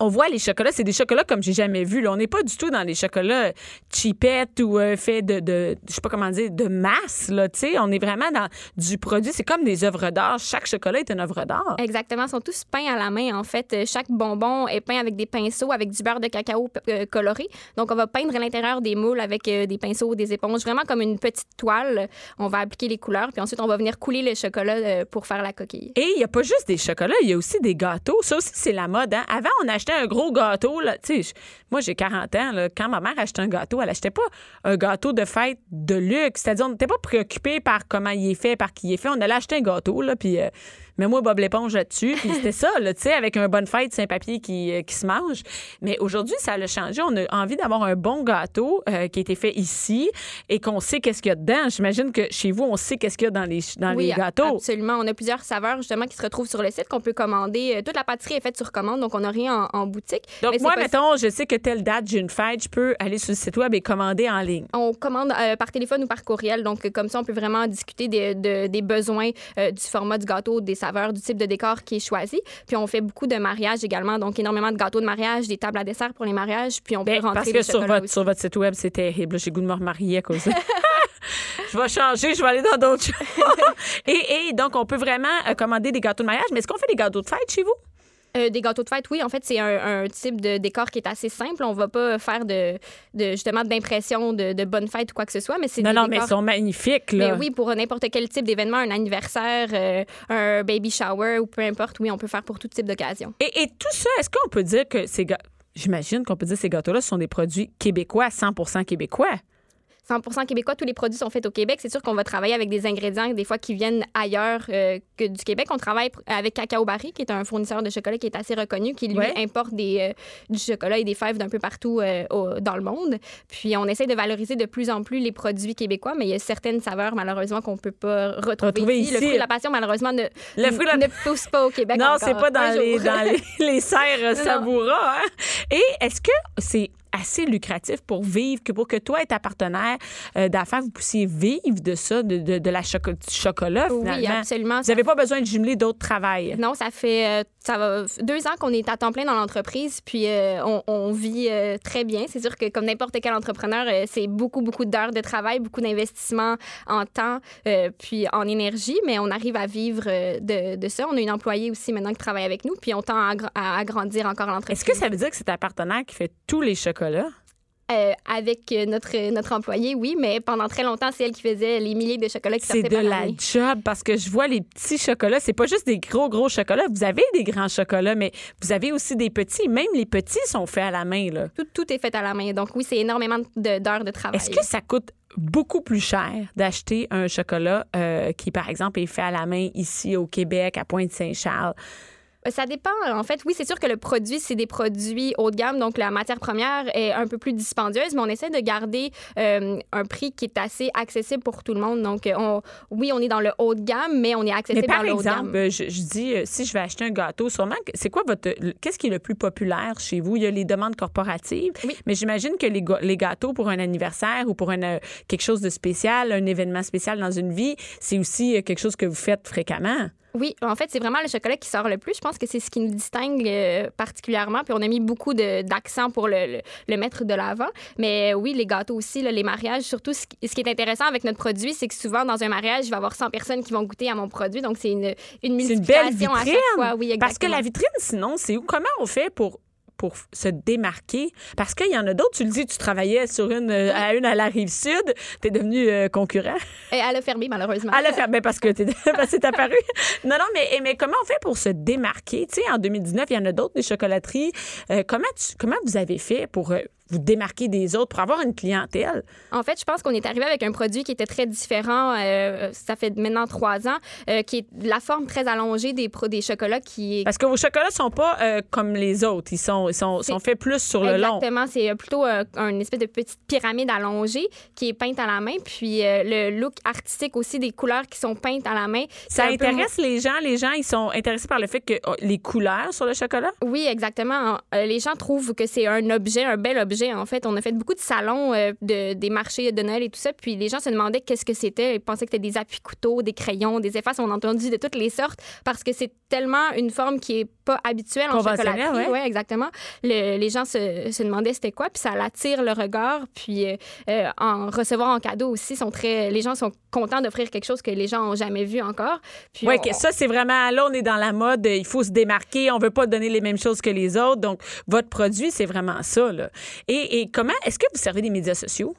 On voit les chocolats, c'est des chocolats comme j'ai jamais vu. Là. On n'est pas du tout dans les chocolats cheapettes ou euh, faits de, de, je sais pas comment dire, de masse. Là, tu sais. on est vraiment dans du produit. C'est comme des œuvres d'art. Chaque chocolat est une œuvre d'art. Exactement, ils sont tous peints à la main en fait. Euh, Chaque bonbon est peint avec des pinceaux, avec du beurre de cacao euh, coloré. Donc on va peindre à l'intérieur des moules avec des pinceaux, des éponges, vraiment comme une petite toile. On va appliquer les couleurs, puis ensuite on va venir couler le chocolat pour faire la coquille. Et il n'y a pas juste des chocolats, il y a aussi des gâteaux. Ça aussi, c'est la mode. Hein? Avant, on achetait un gros gâteau. Là. Tu sais, moi, j'ai 40 ans. là. Quand ma mère achetait un gâteau, elle achetait pas un gâteau de fête de luxe. C'est-à-dire, on n'était pas préoccupé par comment il est fait, par qui il est fait. On allait acheter un gâteau, là, puis euh, mets-moi Bob l'éponge là-dessus. Puis c'était ça, là, tu sais, avec un bonne fête, c'est un papier qui, euh, qui se mange. Mais aujourd'hui, ça a changé. On a envie d'avoir un bon gâteau euh, qui a été fait ici et qu'on sait qu'est-ce qu'il y a dedans. J'imagine que chez vous, on sait qu'est-ce qu'il y a dans les, dans oui, les gâteaux. absolument. On a plusieurs saveurs justement qui se retrouvent sur le site qu'on peut commander. Euh, Toute la pâtisserie est faite sur commande, donc on n'a rien en, en boutique. Donc, Mais moi, mettons, je sais que telle date, j'ai une fête, je peux aller sur le site web et commander en ligne. On commande euh, par téléphone ou par courriel. Donc, comme ça, on peut vraiment discuter des, de- des besoins euh, du format du gâteau, des saveurs, du type de décor qui est choisi. Puis, on fait beaucoup de mariages également. Donc, énormément de gâteaux de mariage, des tables à dessert pour les mariages. Puis, on peut rentrer parce que sur votre, aussi. sur votre site web, c'est terrible. J'ai goût de me remarier à cause de *laughs* Je vais changer, je vais aller dans d'autres choses. *laughs* et, et donc, on peut vraiment euh, commander des gâteaux de mariage. Mais est-ce qu'on fait des gâteaux de fête chez vous? Euh, des gâteaux de fête, oui. En fait, c'est un, un type de décor qui est assez simple. On va pas faire de, de justement d'impression de, de bonne fête ou quoi que ce soit, mais c'est Non, des non, mais ils sont magnifiques. Là. Mais oui, pour n'importe quel type d'événement, un anniversaire, euh, un baby shower ou peu importe, oui, on peut faire pour tout type d'occasion. Et, et tout ça, est-ce qu'on peut dire que ces gâteaux. J'imagine qu'on peut dire que ces gâteaux-là sont des produits québécois, 100% québécois? 100% québécois, tous les produits sont faits au Québec. C'est sûr qu'on va travailler avec des ingrédients des fois qui viennent ailleurs euh, que du Québec. On travaille avec Cacao Barry, qui est un fournisseur de chocolat qui est assez reconnu, qui lui Ouais. importe des, euh, du chocolat et des fèves d'un peu partout euh, au- dans le monde. Puis on essaie de valoriser de plus en plus les produits québécois, mais il y a certaines saveurs malheureusement qu'on peut pas retrouver Retrouver ici. ici. Le fruit de la passion malheureusement ne, Le fruit de la- ne pousse pas au Québec. Non, c'est pas dans les, dans les, *laughs* les serres. Savoura. hein? Et est-ce que c'est assez lucratif pour vivre, que pour que toi et ta partenaire euh, d'affaires, vous puissiez vivre de ça, de, de, de la choco- du chocolat, Oui, absolument. Vous n'avez pas besoin de jumeler d'autres travails. Non, ça fait euh, ça va deux ans qu'on est à temps plein dans l'entreprise, puis euh, on, vit euh, très bien. C'est sûr que comme n'importe quel entrepreneur, euh, c'est beaucoup beaucoup d'heures de travail, beaucoup d'investissement en temps, puis en énergie, mais on arrive à vivre de, ça. On a une employée aussi maintenant qui travaille avec nous, puis on tend à agrandir encore l'entreprise. Est-ce que ça veut dire que c'est ta partenaire qui fait tous les chocolats? Euh, avec euh, notre notre employée, oui, mais pendant très longtemps, c'est elle qui faisait les milliers de chocolats qui C'est sortaient de par la job parce que je vois les petits chocolats. C'est pas juste des gros, gros chocolats. Vous avez des grands chocolats, mais vous avez aussi des petits. Même les petits sont faits à la main. Là. Tout, tout est fait à la main. Donc oui, c'est énormément de- d'heures de travail. Est-ce que ça coûte beaucoup plus cher d'acheter un chocolat euh, qui, par exemple, est fait à la main ici au Québec, à Pointe-Saint-Charles? Euh, Ça dépend. En fait, oui, c'est sûr que le produit, c'est des produits haut de gamme, donc la matière première est un peu plus dispendieuse, mais on essaie de garder euh, un prix qui est assez accessible pour tout le monde. Donc, euh, on, oui, on est dans le haut de gamme, mais on est Mais accessible par dans le haut de exemple, gamme. euh, je, je dis, euh, si je vais acheter un gâteau, sûrement, c'est quoi votre. Qu'est-ce qui est le plus populaire chez vous? Il y a les demandes corporatives, Oui. mais j'imagine que les, les gâteaux pour un anniversaire ou pour un, euh, quelque chose de spécial, un événement spécial dans une vie, c'est aussi euh, quelque chose que vous faites fréquemment. Oui, en fait, c'est vraiment le chocolat qui sort le plus. Je pense que c'est ce qui nous distingue euh, particulièrement. Puis on a mis beaucoup d'accent pour le, le- le mettre de l'avant. Mais oui, les gâteaux aussi, là, les mariages, surtout, ce qui, ce qui est intéressant avec notre produit, c'est que souvent, dans un mariage, il va y avoir 100 personnes qui vont goûter à mon produit. Donc, c'est une, une C'est une belle multiplication à vitrine. chaque fois. Oui, Parce que la vitrine, sinon, c'est où? Comment on fait pour pour se démarquer. Parce qu'il y en a d'autres tu le dis tu travaillais sur une euh, à une à la rive sud tu es devenu euh, concurrent. Et elle a fermé, malheureusement. à la faire ben parce que c'est apparu. Non non mais mais comment on fait pour se démarquer? Tu sais en 2019 il y en a d'autres des chocolateries. Euh, comment tu- comment vous avez fait pour vous démarquer des autres pour avoir une clientèle En fait, je pense qu'on est arrivé avec un produit qui était très différent. euh, ça fait maintenant trois ans, euh, qui est la forme très allongée des, des chocolats qui est parce que vos chocolats sont pas euh, comme les autres ils sont ils sont, sont faits plus sur le long Exactement, c'est plutôt une espèce de petite pyramide allongée qui est peinte à la main. Puis le look artistique aussi des couleurs qui sont peintes à la main. ça peu intéresse les gens les gens ils sont intéressés par le fait que oh, les couleurs sur le chocolat? Oui, exactement. Les gens trouvent que c'est un objet, un bel objet. En fait, on a fait beaucoup de salons, euh, de, des marchés de Noël et tout ça. Puis les gens se demandaient qu'est-ce que c'était. Ils pensaient que c'était des appuis-couteaux, des crayons, des effaces. On a entendu de toutes les sortes parce que c'est tellement une forme qui est pas habituelle en chocolaterie. ouais. Ouais, exactement. Le- les gens se, se demandaient c'était quoi. Puis ça attire le regard. Puis euh, euh, en recevoir en cadeau aussi, sont très, les gens sont contents d'offrir quelque chose que les gens ont jamais vu encore. Puis Oui, on- ça, c'est vraiment. Là, on est dans la mode. Il faut se démarquer. On veut pas donner les mêmes choses que les autres. Donc, votre produit, c'est vraiment ça. Là. Et, et comment. Est-ce que vous servez des médias sociaux?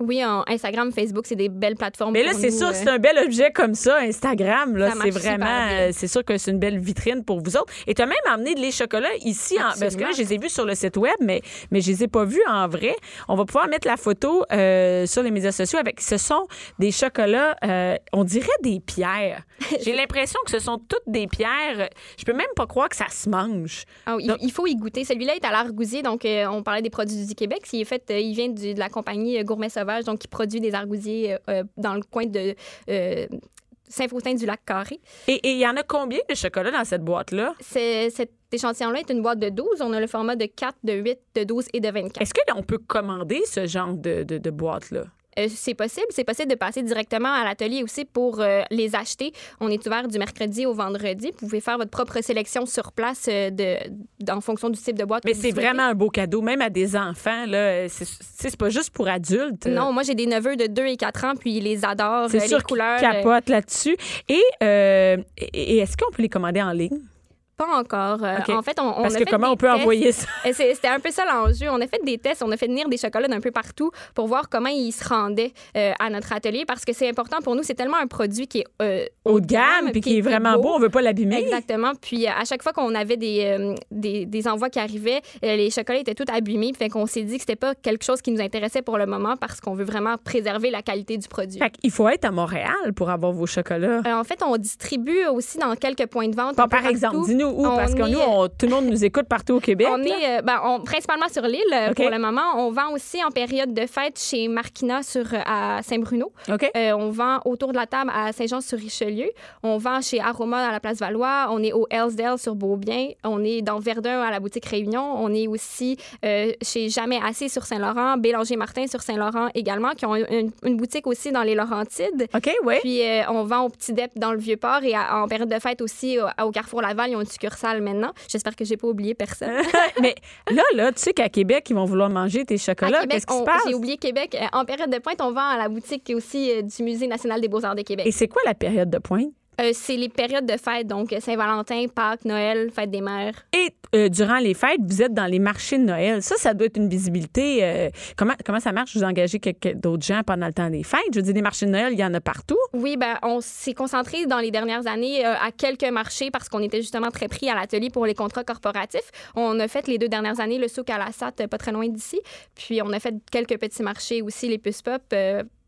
Oui, Instagram, Facebook, c'est des belles plateformes. Mais là, c'est sûr, euh, c'est un bel objet comme ça, Instagram. Là, c'est vraiment. euh, C'est sûr que c'est une belle vitrine pour vous autres. Et tu as même amené de les chocolats ici. En, parce que là, je les ai vus sur le site Web, mais, mais je les ai pas vus en vrai. On va pouvoir mettre la photo euh, sur les médias sociaux avec. Ce sont des chocolats, euh, on dirait des pierres. *laughs* J'ai l'impression que ce sont toutes des pierres. Je peux même pas croire que ça se mange. Ah il- Donc- il faut y goûter. Celui-là est à l'argousier, donc euh, on parlait des produits du Québec. Il est fait, euh, il vient du- de la compagnie euh, Gourmet Sauvage, donc qui produit des argousiers euh, dans le coin de euh, Saint-Faustin du lac Carré. Et il y en a combien de chocolats dans cette boîte-là? Cet échantillon-là est une boîte de 12. On a le format de 4, de 8, de 12 et de 24. Est-ce qu'on peut commander ce genre de, de, de boîte-là? Euh, c'est possible. C'est possible de passer directement à l'atelier aussi pour euh, les acheter. On est ouvert du mercredi au vendredi. Vous pouvez faire votre propre sélection sur place euh, de, en fonction du type de boîte. Mais c'est vraiment un beau cadeau, même à des enfants. Là, c'est, pas juste pour adultes. Non, moi j'ai des neveux de 2 et 4 ans, puis ils les adorent. c'est sûr les couleurs. capotent là-dessus. Et est-ce qu'on peut les commander en ligne? Pas encore. Euh. En fait, on, on Parce a que fait comment on peut tests. envoyer ça? C'était un peu ça l'enjeu. On a fait des tests, on a fait venir des chocolats d'un peu partout pour voir comment ils se rendaient euh, à notre atelier parce que c'est important pour nous. C'est tellement un produit qui est euh, Haut de gamme, puis qui est vraiment beau, on veut pas l'abîmer. Exactement. Puis à chaque fois qu'on avait des, euh, des, des envois qui arrivaient, les chocolats étaient tout abîmés. Fait qu'on s'est dit que c'était pas quelque chose qui nous intéressait pour le moment parce qu'on veut vraiment préserver la qualité du produit. Fait qu'il faut être à Montréal pour avoir vos chocolats. En fait, on distribue aussi dans quelques points de vente. Bon, par exemple, partout. Dis-nous où, On parce que est, nous, on- tout le monde nous écoute partout au Québec. On là. est euh, ben, on- principalement sur l'île euh, pour le moment. On vend aussi en période de fête chez Marquina sur, euh, à Saint-Bruno. Euh, on vend autour de la table à Saint-Jean-sur-Richelieu. On vend chez Aroma à la place Valois. On est au Hellsdale sur Beaubien. On est dans Verdun à la boutique Réunion. On est aussi euh, chez Jamais Assez sur Saint-Laurent, Bélanger Martin sur Saint-Laurent également, qui ont une, une boutique aussi dans les Laurentides. OK, oui. Puis euh, on vend au Petit Dep dans le Vieux-Port et à- en période de fête aussi au, au Carrefour Laval, ils ont une maintenant. J'espère que j'ai pas oublié personne. *laughs* Mais là, là, tu sais qu'à Québec, ils vont vouloir manger tes chocolats. Qu'est-ce qui se passe? J'ai oublié Québec. Euh, En période de pointe, on vend à la boutique aussi euh, du Musée national des beaux-arts de Québec. Et c'est quoi la période de pointe? Euh, c'est les périodes de fête, donc Saint-Valentin, Pâques, Noël, Fête des mères. Et euh, durant les fêtes, vous êtes dans les marchés de Noël. Ça, ça doit être une visibilité. euh, comment, comment ça marche? Vous engagez d'autres gens pendant le temps des fêtes? Je veux dire, des marchés de Noël, il y en a partout. Oui, ben, on s'est concentré dans les dernières années à quelques marchés parce qu'on était justement très pris à l'atelier pour les contrats corporatifs. On a fait les deux dernières années le souk à la SAT, pas très loin d'ici. Puis on a fait quelques petits marchés aussi, les puces pop.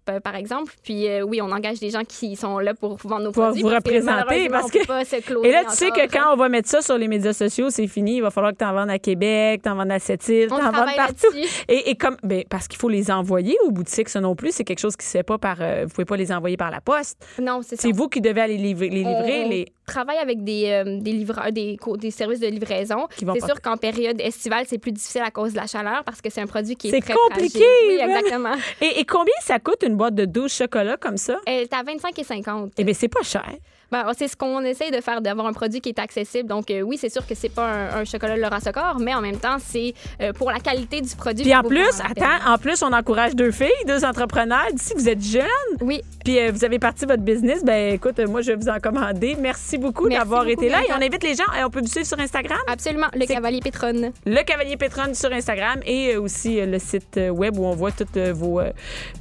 Euh, par exemple. Puis euh, oui, on engage des gens qui sont là pour vendre nos Pour produits. vous parce que représenter, parce que- pas se closer Et là, tu sais que quand on va mettre ça sur les médias sociaux, c'est fini. Il va falloir que tu en vendes à Québec, tu en vendes à Sept-Îles, tu en vendes partout. Et, et comme, ben, parce qu'il faut les envoyer aux boutiques, ça non plus. C'est quelque chose qui se fait pas par. euh, vous pouvez pas les envoyer par la poste. Non, c'est ça. C'est vous qui devez aller livrer, les livrer. on les... travaille avec des, euh, des livreurs, des, co- des services de livraison. C'est sûr qu'en période estivale, c'est plus difficile à cause de la chaleur parce que c'est un produit qui est, C'est très compliqué. Oui, exactement. Et, et combien ça coûte une boîte de 12 chocolats comme ça? Elle est à 25 et 50. Eh bien, c'est pas cher. Ben, c'est ce qu'on essaye de faire, d'avoir un produit qui est accessible. Donc, euh, oui, c'est sûr que c'est pas un, un chocolat Laura Socor, mais en même temps, c'est euh, pour la qualité du produit. Puis en plus, attends, en plus, on encourage deux filles, deux entrepreneurs. D'ici, vous êtes jeunes. Oui. Puis euh, vous avez parti votre business. Ben écoute, moi, je vais vous en commander. Merci beaucoup d'avoir été là. Et on invite les gens. Et on peut vous suivre sur Instagram? Absolument. Le Cavalier Pétronne. Le Cavalier Pétron sur Instagram et aussi le site web où on voit toutes, vos,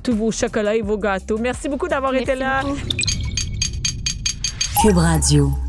tous vos chocolats et vos gâteaux. Merci beaucoup d'avoir été là. beaucoup. Cube Radio.